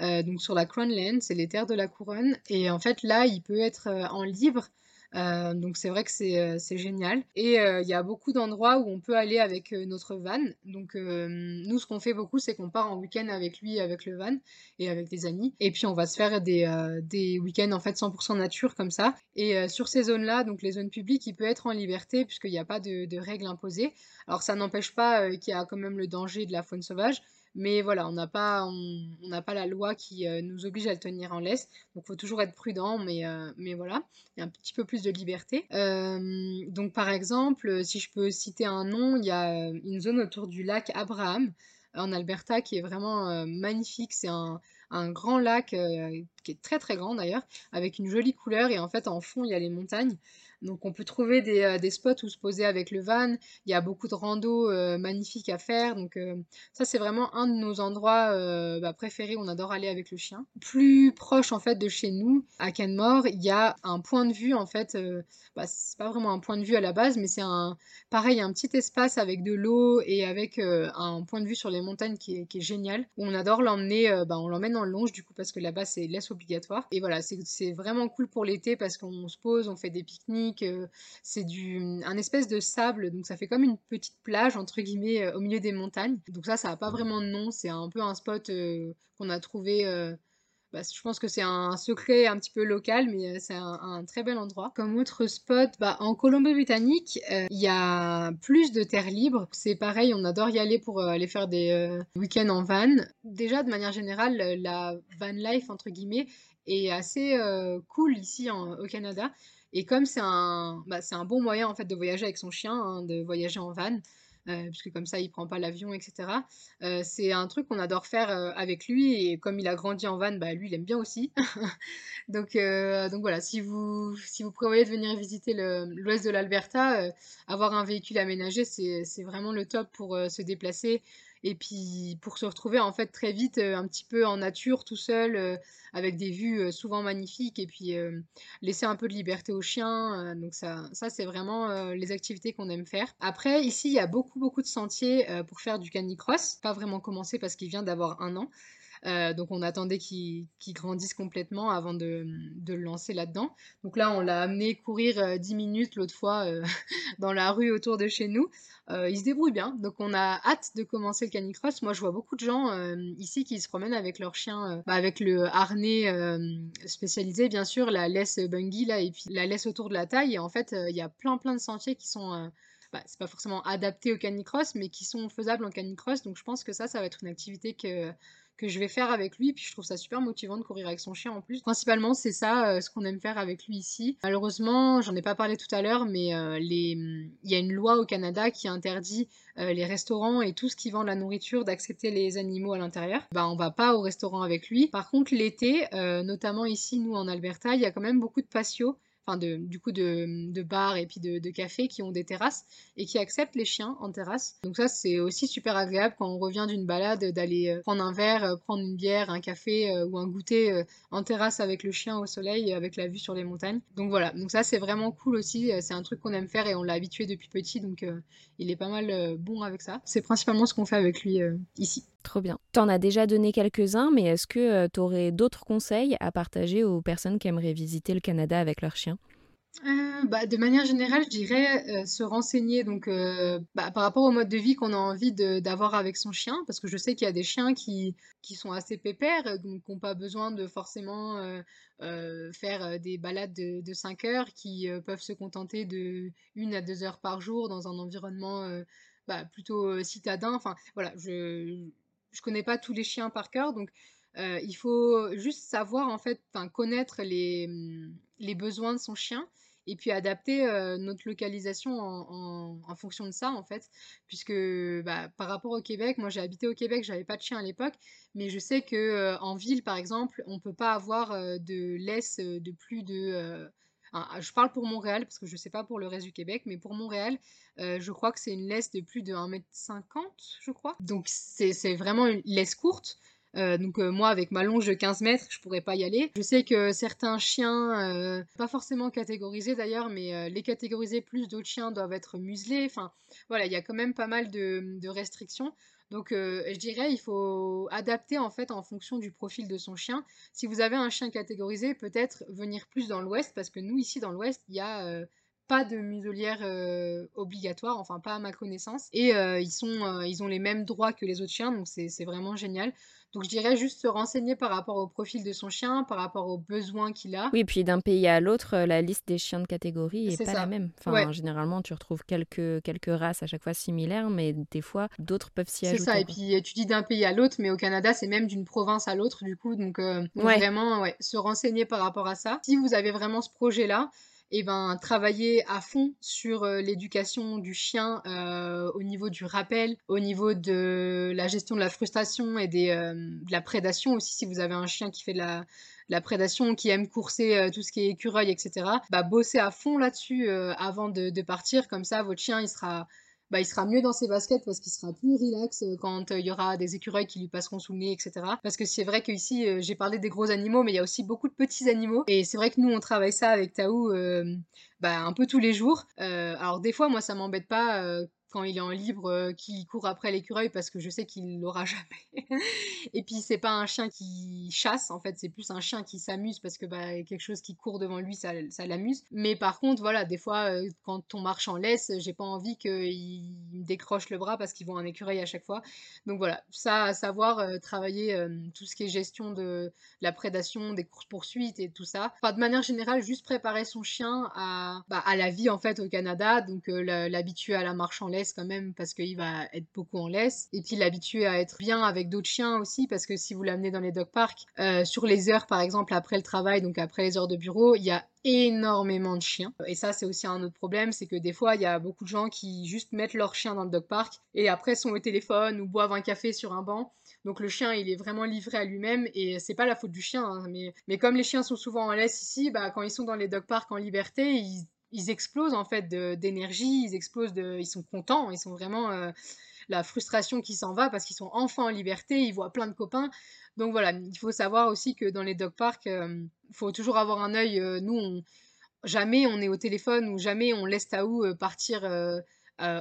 Euh, donc sur la Crown Land, c'est les terres de la couronne. Et en fait, là, il peut être euh, en libre. Euh, donc c'est vrai que c'est génial. Et il y a beaucoup d'endroits où on peut aller avec notre van. Donc nous, ce qu'on fait beaucoup, c'est qu'on part en week-end avec lui, avec le van et avec des amis. Et puis on va se faire des, des week-ends en fait 100% nature comme ça. Et sur ces zones-là, donc les zones publiques, il peut être en liberté puisqu'il n'y a pas de, de, règles imposées. Alors ça n'empêche pas qu'il y a quand même le danger de la faune sauvage. Mais voilà, on n'a pas, on, pas la loi qui euh, nous oblige à le tenir en laisse. Donc, il faut toujours être prudent, mais, euh, mais voilà, il y a un petit peu plus de liberté. Euh, donc, par exemple, si je peux citer un nom, il y a une zone autour du lac Abraham en Alberta qui est vraiment magnifique. C'est un, un, grand lac qui est très très grand d'ailleurs, avec une jolie couleur et en fait en fond il y a les montagnes. Donc on peut trouver des, euh, des, spots où se poser avec le van. Il y a beaucoup de rando euh, magnifiques à faire. Donc euh, ça c'est vraiment un de nos endroits bah, préférés. On adore aller avec le chien. Plus proche en fait de chez nous, à Canmore, il y a un point de vue en fait. Bah, c'est pas vraiment un point de vue à la base, mais c'est un pareil un petit espace avec de l'eau et avec un point de vue sur les montagnes qui est, génial. On adore l'emmener. bah, on l'emmène en longe du coup parce que là-bas c'est laisse obligatoire. Et voilà, c'est vraiment cool pour l'été parce qu'on se pose, on fait des pique-niques c'est du un espèce de sable, donc ça fait comme une petite plage entre guillemets euh, au milieu des montagnes. Donc ça, ça a pas vraiment de nom, c'est un peu un spot euh, qu'on a trouvé. Euh, bah, je pense que c'est un secret un petit peu local, mais c'est un, très bel endroit. Comme autre spot, bah, en Colombie-Britannique, il y a plus de terre libre. C'est pareil, on adore y aller pour aller faire des week-ends en van. Déjà, de manière générale, la van life, entre guillemets, est assez cool ici au Canada. Et comme c'est un, bah, c'est un bon moyen en fait de voyager avec son chien, hein, de voyager en van, euh, puisque comme ça il prend pas l'avion, etc. Euh, c'est un truc qu'on adore faire euh, avec lui et comme il a grandi en van, bah, lui il aime bien aussi. donc, donc voilà, si vous, si vous prévoyez de venir visiter l'ouest de l'Alberta, avoir un véhicule aménagé c'est vraiment le top pour se déplacer et puis pour se retrouver en fait très vite un petit peu en nature tout seul avec des vues souvent magnifiques et puis laisser un peu de liberté aux chiens donc ça ça c'est vraiment les activités qu'on aime faire. Après ici il y a beaucoup beaucoup de sentiers pour faire du canicross. Pas vraiment commencé parce qu'il vient d'avoir un an euh, donc on attendait qu'il grandisse complètement avant de, le lancer là-dedans. Donc là, on l'a amené courir 10 euh, minutes l'autre fois euh, dans la rue autour de chez nous. il se débrouille bien, donc on a hâte de commencer le canicross. Moi, je vois beaucoup de gens ici qui se promènent avec leur chien, bah, avec le harnais spécialisé, bien sûr, la laisse bungee là, et puis la laisse autour de la taille. Et en fait, il y a plein plein de sentiers qui sont bah, c'est pas forcément adaptés au canicross, mais qui sont faisables en canicross. Donc je pense que ça, ça va être une activité que, que je vais faire avec lui. Puis je trouve ça super motivant de courir avec son chien en plus. Principalement, c'est ça euh, ce qu'on aime faire avec lui ici. Malheureusement, j'en ai pas parlé tout à l'heure, mais euh, les... il y a une loi au Canada qui interdit euh, les restaurants et tout ce qui vend la nourriture d'accepter les animaux à l'intérieur. Bah, on va pas au restaurant avec lui. Par contre, l'été, notamment ici, nous en Alberta, il y a quand même beaucoup de patios enfin de, du coup de, bars et puis de, de cafés qui ont des terrasses et qui acceptent les chiens en terrasse. Donc ça c'est aussi super agréable quand on revient d'une balade d'aller euh, prendre un verre, euh, prendre une bière, un café euh, ou un goûter en terrasse avec le chien au soleil avec la vue sur les montagnes. Donc voilà, donc ça c'est vraiment cool aussi, c'est un truc qu'on aime faire et on l'a habitué depuis petit donc il est pas mal bon avec ça. C'est principalement ce qu'on fait avec lui ici. Trop bien. T'en as déjà donné quelques-uns, mais est-ce que tu aurais d'autres conseils à partager aux personnes qui aimeraient visiter le Canada avec leur chien euh, bah, de manière générale, je dirais euh, se renseigner donc euh, bah, par rapport au mode de vie qu'on a envie d'avoir avec son chien, parce que je sais qu'il y a des chiens qui, qui sont assez pépères, donc qui n'ont pas besoin de forcément faire des balades de, de 5 heures, qui peuvent se contenter de 1 à 2 heures par jour dans un environnement bah, plutôt citadin. Enfin voilà, je je connais pas tous les chiens par cœur, donc il faut juste savoir, en fait, connaître les, mmh, les besoins de son chien et puis adapter notre localisation en, fonction de ça en fait. Puisque bah, par rapport au Québec moi j'ai habité au Québec j'avais pas de chien à l'époque mais je sais que en ville par exemple on peut pas avoir de laisse de plus de je parle pour Montréal parce que je sais pas pour le reste du Québec mais pour Montréal je crois que c'est une laisse de plus de 1m50 je crois donc c'est vraiment une laisse courte euh, donc euh, moi avec ma longe de 15 mètres je pourrais pas y aller. Je sais que certains chiens, euh, pas forcément catégorisés d'ailleurs, mais les catégoriser plus d'autres chiens doivent être muselés. Enfin voilà, il y a quand même pas mal de, restrictions. Donc je dirais il faut adapter en fait en fonction du profil de son chien. Si vous avez un chien catégorisé, peut-être venir plus dans l'ouest parce que nous ici dans l'ouest il y a pas de muselière obligatoire, enfin pas à ma connaissance. Et ils, sont, ils ont les mêmes droits que les autres chiens, donc c'est vraiment génial. Donc je dirais juste se renseigner par rapport au profil de son chien, par rapport aux besoins qu'il a. Oui, puis d'un pays à l'autre, euh, la liste des chiens de catégorie est, pas la même. Enfin, généralement, tu retrouves quelques, quelques races à chaque fois similaires, mais des fois, d'autres peuvent s'y ajouter. C'est ça, et puis tu dis d'un pays à l'autre, mais au Canada, c'est même d'une province à l'autre, du coup. Donc, euh, vraiment, ouais, se renseigner par rapport à ça. Si vous avez vraiment ce projet-là, et ben, travailler à fond sur euh, l'éducation du chien euh, au niveau du rappel, au niveau de la gestion de la frustration et euh, de la prédation aussi. Si vous avez un chien qui fait de la, la prédation, qui aime courser tout ce qui est écureuil, etc., bah, bosser à fond là-dessus avant de, de, partir. Comme ça, votre chien, il sera bah, il sera mieux dans ses baskets parce qu'il sera plus relax euh, quand euh, il y aura des écureuils qui lui passeront sous le nez, etc. Parce que c'est vrai qu'ici, euh, j'ai parlé des gros animaux, mais il y a aussi beaucoup de petits animaux. Et c'est vrai que nous, on travaille ça avec Taou bah, un peu tous les jours. alors des fois, moi, ça m'embête pas quand il est en libre, euh, qu'il court après l'écureuil parce que je sais qu'il l'aura jamais. et puis c'est pas un chien qui chasse, en fait, c'est plus un chien qui s'amuse parce que bah, quelque chose qui court devant lui, ça, ça l'amuse. Mais par contre, voilà, des fois, euh, quand on marche en laisse, j'ai pas envie qu'il me décroche le bras parce qu'ils vont un écureuil à chaque fois. Donc voilà, ça, à savoir euh, travailler tout ce qui est gestion de la prédation, des courses-poursuites et tout ça. Enfin, de manière générale, juste préparer son chien à, bah, à la vie en fait au Canada, donc l'habituer à la marche en laisse quand même parce qu'il va être beaucoup en laisse. Et puis l'habituer à être bien avec d'autres chiens aussi parce que si vous l'amenez dans les dog parks, euh, sur les heures par exemple après le travail, donc après les heures de bureau, il y a énormément de chiens. Et ça, c'est aussi un autre problème, c'est que des fois, il y a beaucoup de gens qui juste mettent leur chien dans le dog park et après sont au téléphone ou boivent un café sur un banc. Donc le chien, il est vraiment livré à lui-même et c'est pas la faute du chien. Hein, mais, mais comme les chiens sont souvent en laisse ici, bah, quand ils sont dans les dog parks en liberté, ils ils explosent en fait d'énergie, ils explosent ils sont contents, ils sont vraiment euh, la frustration qui s'en va parce qu'ils sont enfin en liberté, ils voient plein de copains. Donc voilà, il faut savoir aussi que dans les dog parks, il euh, faut toujours avoir un œil. Euh, nous, jamais on est au téléphone ou jamais on laisse Taou partir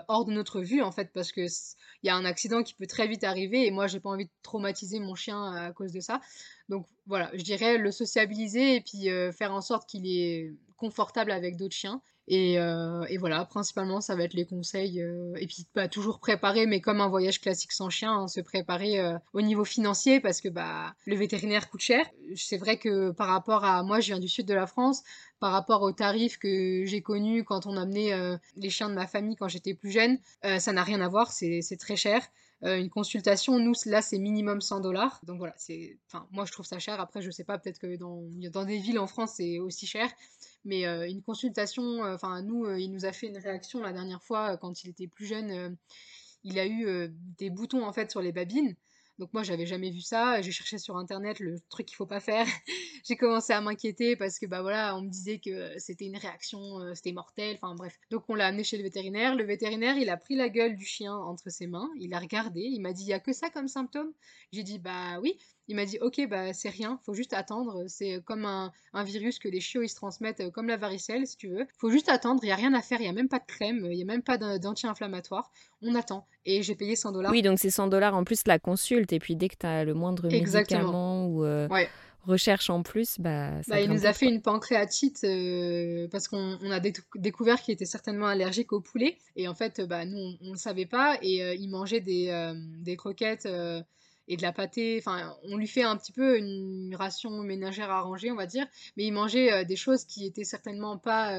hors de notre vue en fait parce que il y a un accident qui peut très vite arriver et moi j'ai pas envie de traumatiser mon chien à cause de ça. Donc voilà, je dirais le sociabiliser et puis faire en sorte qu'il est confortable avec d'autres chiens. Et, euh, et, voilà, principalement, ça va être les conseils. Euh, et puis, pas toujours préparer, mais comme un voyage classique sans chien, hein, se préparer euh, au niveau financier parce que bah, le vétérinaire coûte cher. C'est vrai que par rapport à moi, je viens du sud de la France, par rapport aux tarifs que j'ai connus quand on amenait les chiens de ma famille quand j'étais plus jeune, ça n'a rien à voir, c'est très cher. une consultation, nous, là, c'est minimum 100 dollars. Donc voilà, c'est, enfin, moi, je trouve ça cher. Après, je sais pas, peut-être que dans, dans des villes en France, c'est aussi cher. Mais euh, une consultation, euh, enfin, nous, euh, il nous a fait une réaction la dernière fois quand il était plus jeune. il a eu des boutons en fait sur les babines. Donc moi j'avais jamais vu ça, j'ai cherché sur internet le truc qu'il faut pas faire. J'ai commencé à m'inquiéter parce que bah voilà, on me disait que c'était une réaction, c'était mortel, enfin bref. Donc on l'a amené chez le vétérinaire, le vétérinaire, il a pris la gueule du chien entre ses mains, il a regardé, il m'a dit "Il y a que ça comme symptôme? J'ai dit "Bah oui." Il m'a dit ok bah c'est rien, faut juste attendre. C'est comme un, virus que les chiots ils se transmettent euh, comme la varicelle si tu veux. Faut juste attendre, il y a rien à faire, il y a même pas de crème, il y a même pas d'anti-inflammatoire. On attend et j'ai payé 100 dollars. Oui donc c'est 100 dollars en plus la consulte et puis dès que tu as le moindre médicament ou euh, recherche en plus, bah, bah il nous a fait une pancréatite euh, parce qu'on a découvert qu'il était certainement allergique au poulet. Et en fait bah nous on, ne savait pas. Et il mangeait des, des croquettes et de la pâtée. Enfin, on lui fait un petit peu une ration ménagère arrangée, on va dire, mais il mangeait des choses qui étaient certainement pas,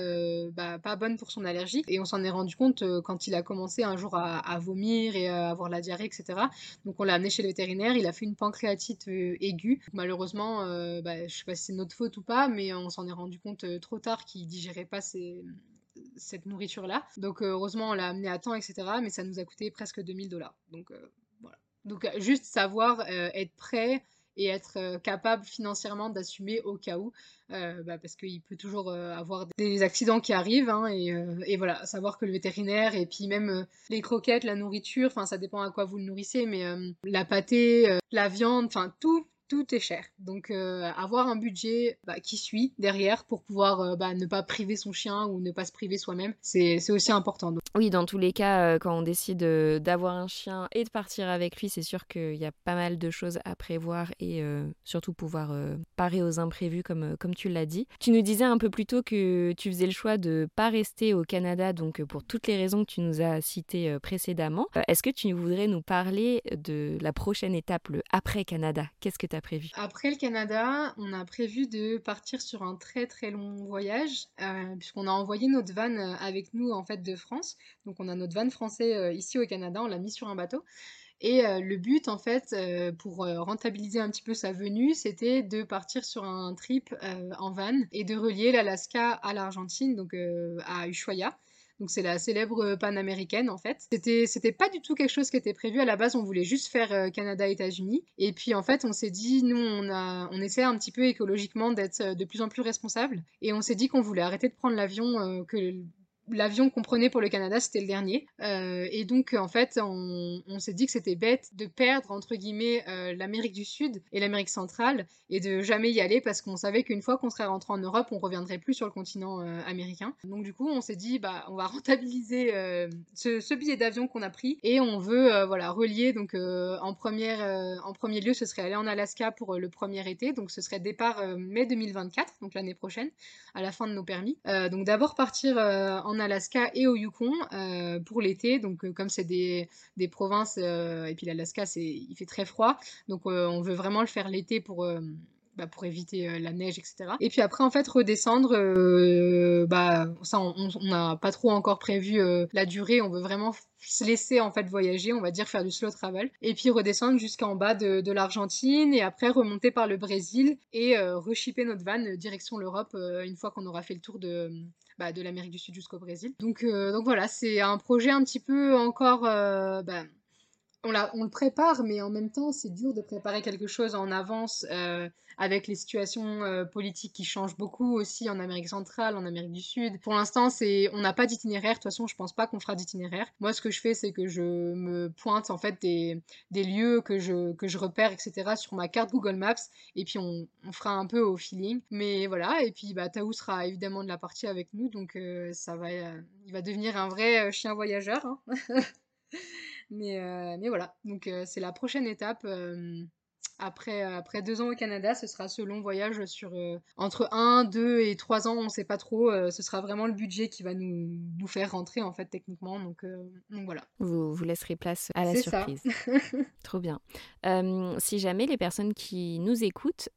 bah, pas bonnes pour son allergie. Et on s'en est rendu compte quand il a commencé un jour à, vomir et à avoir la diarrhée, etc. Donc on l'a amené chez le vétérinaire, il a fait une pancréatite aiguë. Malheureusement, bah, je sais pas si c'est notre faute ou pas, mais on s'en est rendu compte trop tard qu'il digérait pas cette nourriture-là. Donc heureusement, on l'a amené à temps, etc. Mais ça nous a coûté presque 2000 dollars. Donc. Donc juste savoir être prêt et être capable financièrement d'assumer au cas où, bah, parce qu'il peut toujours avoir des accidents qui arrivent, hein, et, et, voilà, savoir que le vétérinaire, et puis même les croquettes, la nourriture, enfin ça dépend à quoi vous le nourrissez, mais la pâtée, la viande, enfin tout, tout est cher. Donc euh, avoir un budget bah, qui suit derrière pour pouvoir euh, bah, ne pas priver son chien ou ne pas se priver soi-même, c'est aussi important. Oui, dans tous les cas, euh, quand on décide d'avoir un chien et de partir avec lui, c'est sûr qu'il y a pas mal de choses à prévoir et surtout pouvoir parer aux imprévus comme, comme tu l'as dit. Tu nous disais un peu plus tôt que tu faisais le choix de pas rester au Canada, donc pour toutes les raisons que tu nous as citées précédemment. Est-ce que tu voudrais nous parler de la prochaine étape, le après-Canada Qu'est-ce que tu Après le Canada, on a prévu de partir sur un très très long voyage, euh, puisqu'on a envoyé notre van euh, avec nous en fait de France. Donc on a notre van français euh, ici au Canada, on l'a mis sur un bateau. Et le but, en fait, pour rentabiliser un petit peu sa venue, c'était de partir sur un trip en van et de relier l'Alaska à l'Argentine, donc à Ushuaia. Donc c'est la célèbre euh, panaméricaine en fait. C'était c'était pas du tout quelque chose qui était prévu à la base. On voulait juste faire euh, Canada-États-Unis. Et puis en fait on s'est dit nous on on essaie un petit peu écologiquement d'être euh, de plus en plus responsable. Et on s'est dit qu'on voulait arrêter de prendre l'avion que l'avion qu'on prenait pour le Canada, c'était le dernier. Euh, et donc, en fait, on, s'est dit que c'était bête de perdre, entre guillemets, euh, l'Amérique du Sud et l'Amérique centrale et de jamais y aller parce qu'on savait qu'une fois qu'on serait rentré en Europe, on reviendrait plus sur le continent euh, américain. Donc, du coup, on s'est dit, bah, on va rentabiliser ce, billet d'avion qu'on a pris et on veut, voilà, relier. Donc, en, première, en premier lieu, ce serait aller en Alaska pour le premier été. Donc, ce serait départ mai 2024, donc l'année prochaine, à la fin de nos permis. donc, d'abord partir en Alaska et au Yukon euh, pour l'été. Donc, euh, comme c'est des, des, provinces, euh, et puis l'Alaska, il fait très froid. Donc, on veut vraiment le faire l'été pour bah, pour éviter euh, la neige, etc. Et puis après, en fait, redescendre, euh, bah, ça, on n'a pas trop encore prévu euh, la durée. On veut vraiment se laisser en fait voyager, on va dire faire du slow travel, et puis redescendre jusqu'en bas de, l'Argentine, et après remonter par le Brésil et reshipper notre van direction l'Europe une fois qu'on aura fait le tour de, bah, de l'Amérique du Sud jusqu'au Brésil. Donc, donc voilà, c'est un projet un petit peu encore... Bah, on, on, le prépare, mais en même temps, c'est dur de préparer quelque chose en avance euh, avec les situations euh, politiques qui changent beaucoup aussi en Amérique centrale, en Amérique du Sud. Pour l'instant, c'est, on n'a pas d'itinéraire. De toute façon, je pense pas qu'on fera d'itinéraire. Moi, ce que je fais, c'est que je me pointe en fait des, des, lieux que je, que je repère, etc. sur ma carte Google Maps, et puis on, on fera un peu au feeling. Mais voilà, et puis bah, Taou sera évidemment de la partie avec nous, donc euh, ça va, il va devenir un vrai chien voyageur. Hein. Mais, euh, mais voilà, donc euh, c'est la prochaine étape. Euh, après, après deux ans au Canada, ce sera ce long voyage sur entre un, deux et trois ans, on ne sait pas trop. ce sera vraiment le budget qui va nous, nous faire rentrer en fait techniquement. Donc, donc voilà. Vous vous laisserez place à la surprise. trop bien. si jamais les personnes qui nous écoutent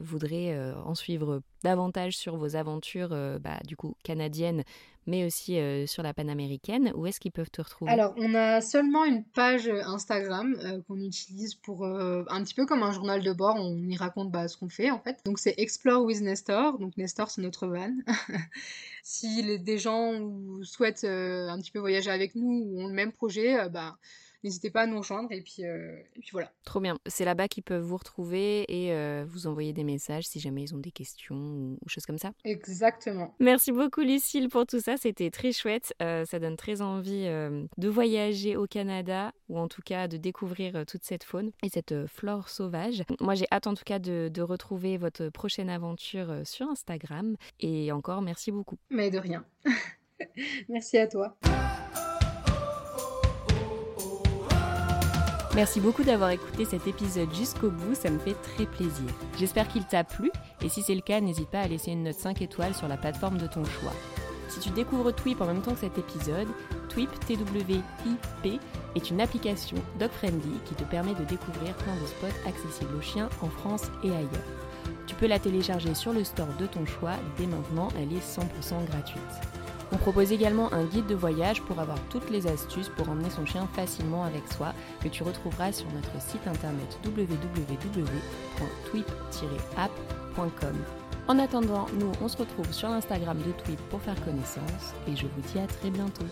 voudraient en suivre davantage sur vos aventures, bah, du coup canadiennes, mais aussi euh, sur la panaméricaine. Où est-ce qu'ils peuvent te retrouver? Alors, on a seulement une page Instagram euh, qu'on utilise pour euh, un petit peu comme un journal de bord. On y raconte bah, ce qu'on fait en fait. Donc, c'est Explore with Nestor. Donc, Nestor, c'est notre van. si des gens souhaitent un petit peu voyager avec nous ou ont le même projet, bah n'hésitez pas à nous rejoindre et puis, euh, et puis voilà. Trop bien. C'est là-bas qu'ils peuvent vous retrouver et euh, vous envoyer des messages si jamais ils ont des questions ou, choses comme ça. Exactement. Merci beaucoup Lucille pour tout ça. C'était très chouette. Euh, ça donne très envie de voyager au Canada ou en tout cas de découvrir toute cette faune et cette flore sauvage. Moi j'ai hâte en tout cas de, de retrouver votre prochaine aventure sur Instagram et encore merci beaucoup. Mais de rien. merci à toi. Merci beaucoup d'avoir écouté cet épisode jusqu'au bout, ça me fait très plaisir. J'espère qu'il t'a plu et si c'est le cas, n'hésite pas à laisser une note 5 étoiles sur la plateforme de ton choix. Si tu découvres Twip en même temps que cet épisode, Twip, T-W-I-P, est une application dog-friendly qui te permet de découvrir plein de spots accessibles aux chiens en France et ailleurs. Tu peux la télécharger sur le store de ton choix, dès maintenant elle est 100% gratuite. On propose également un guide de voyage pour avoir toutes les astuces pour emmener son chien facilement avec soi que tu retrouveras sur notre site internet www.twip-app.com. En attendant, nous on se retrouve sur l'Instagram de Twip pour faire connaissance et je vous dis à très bientôt.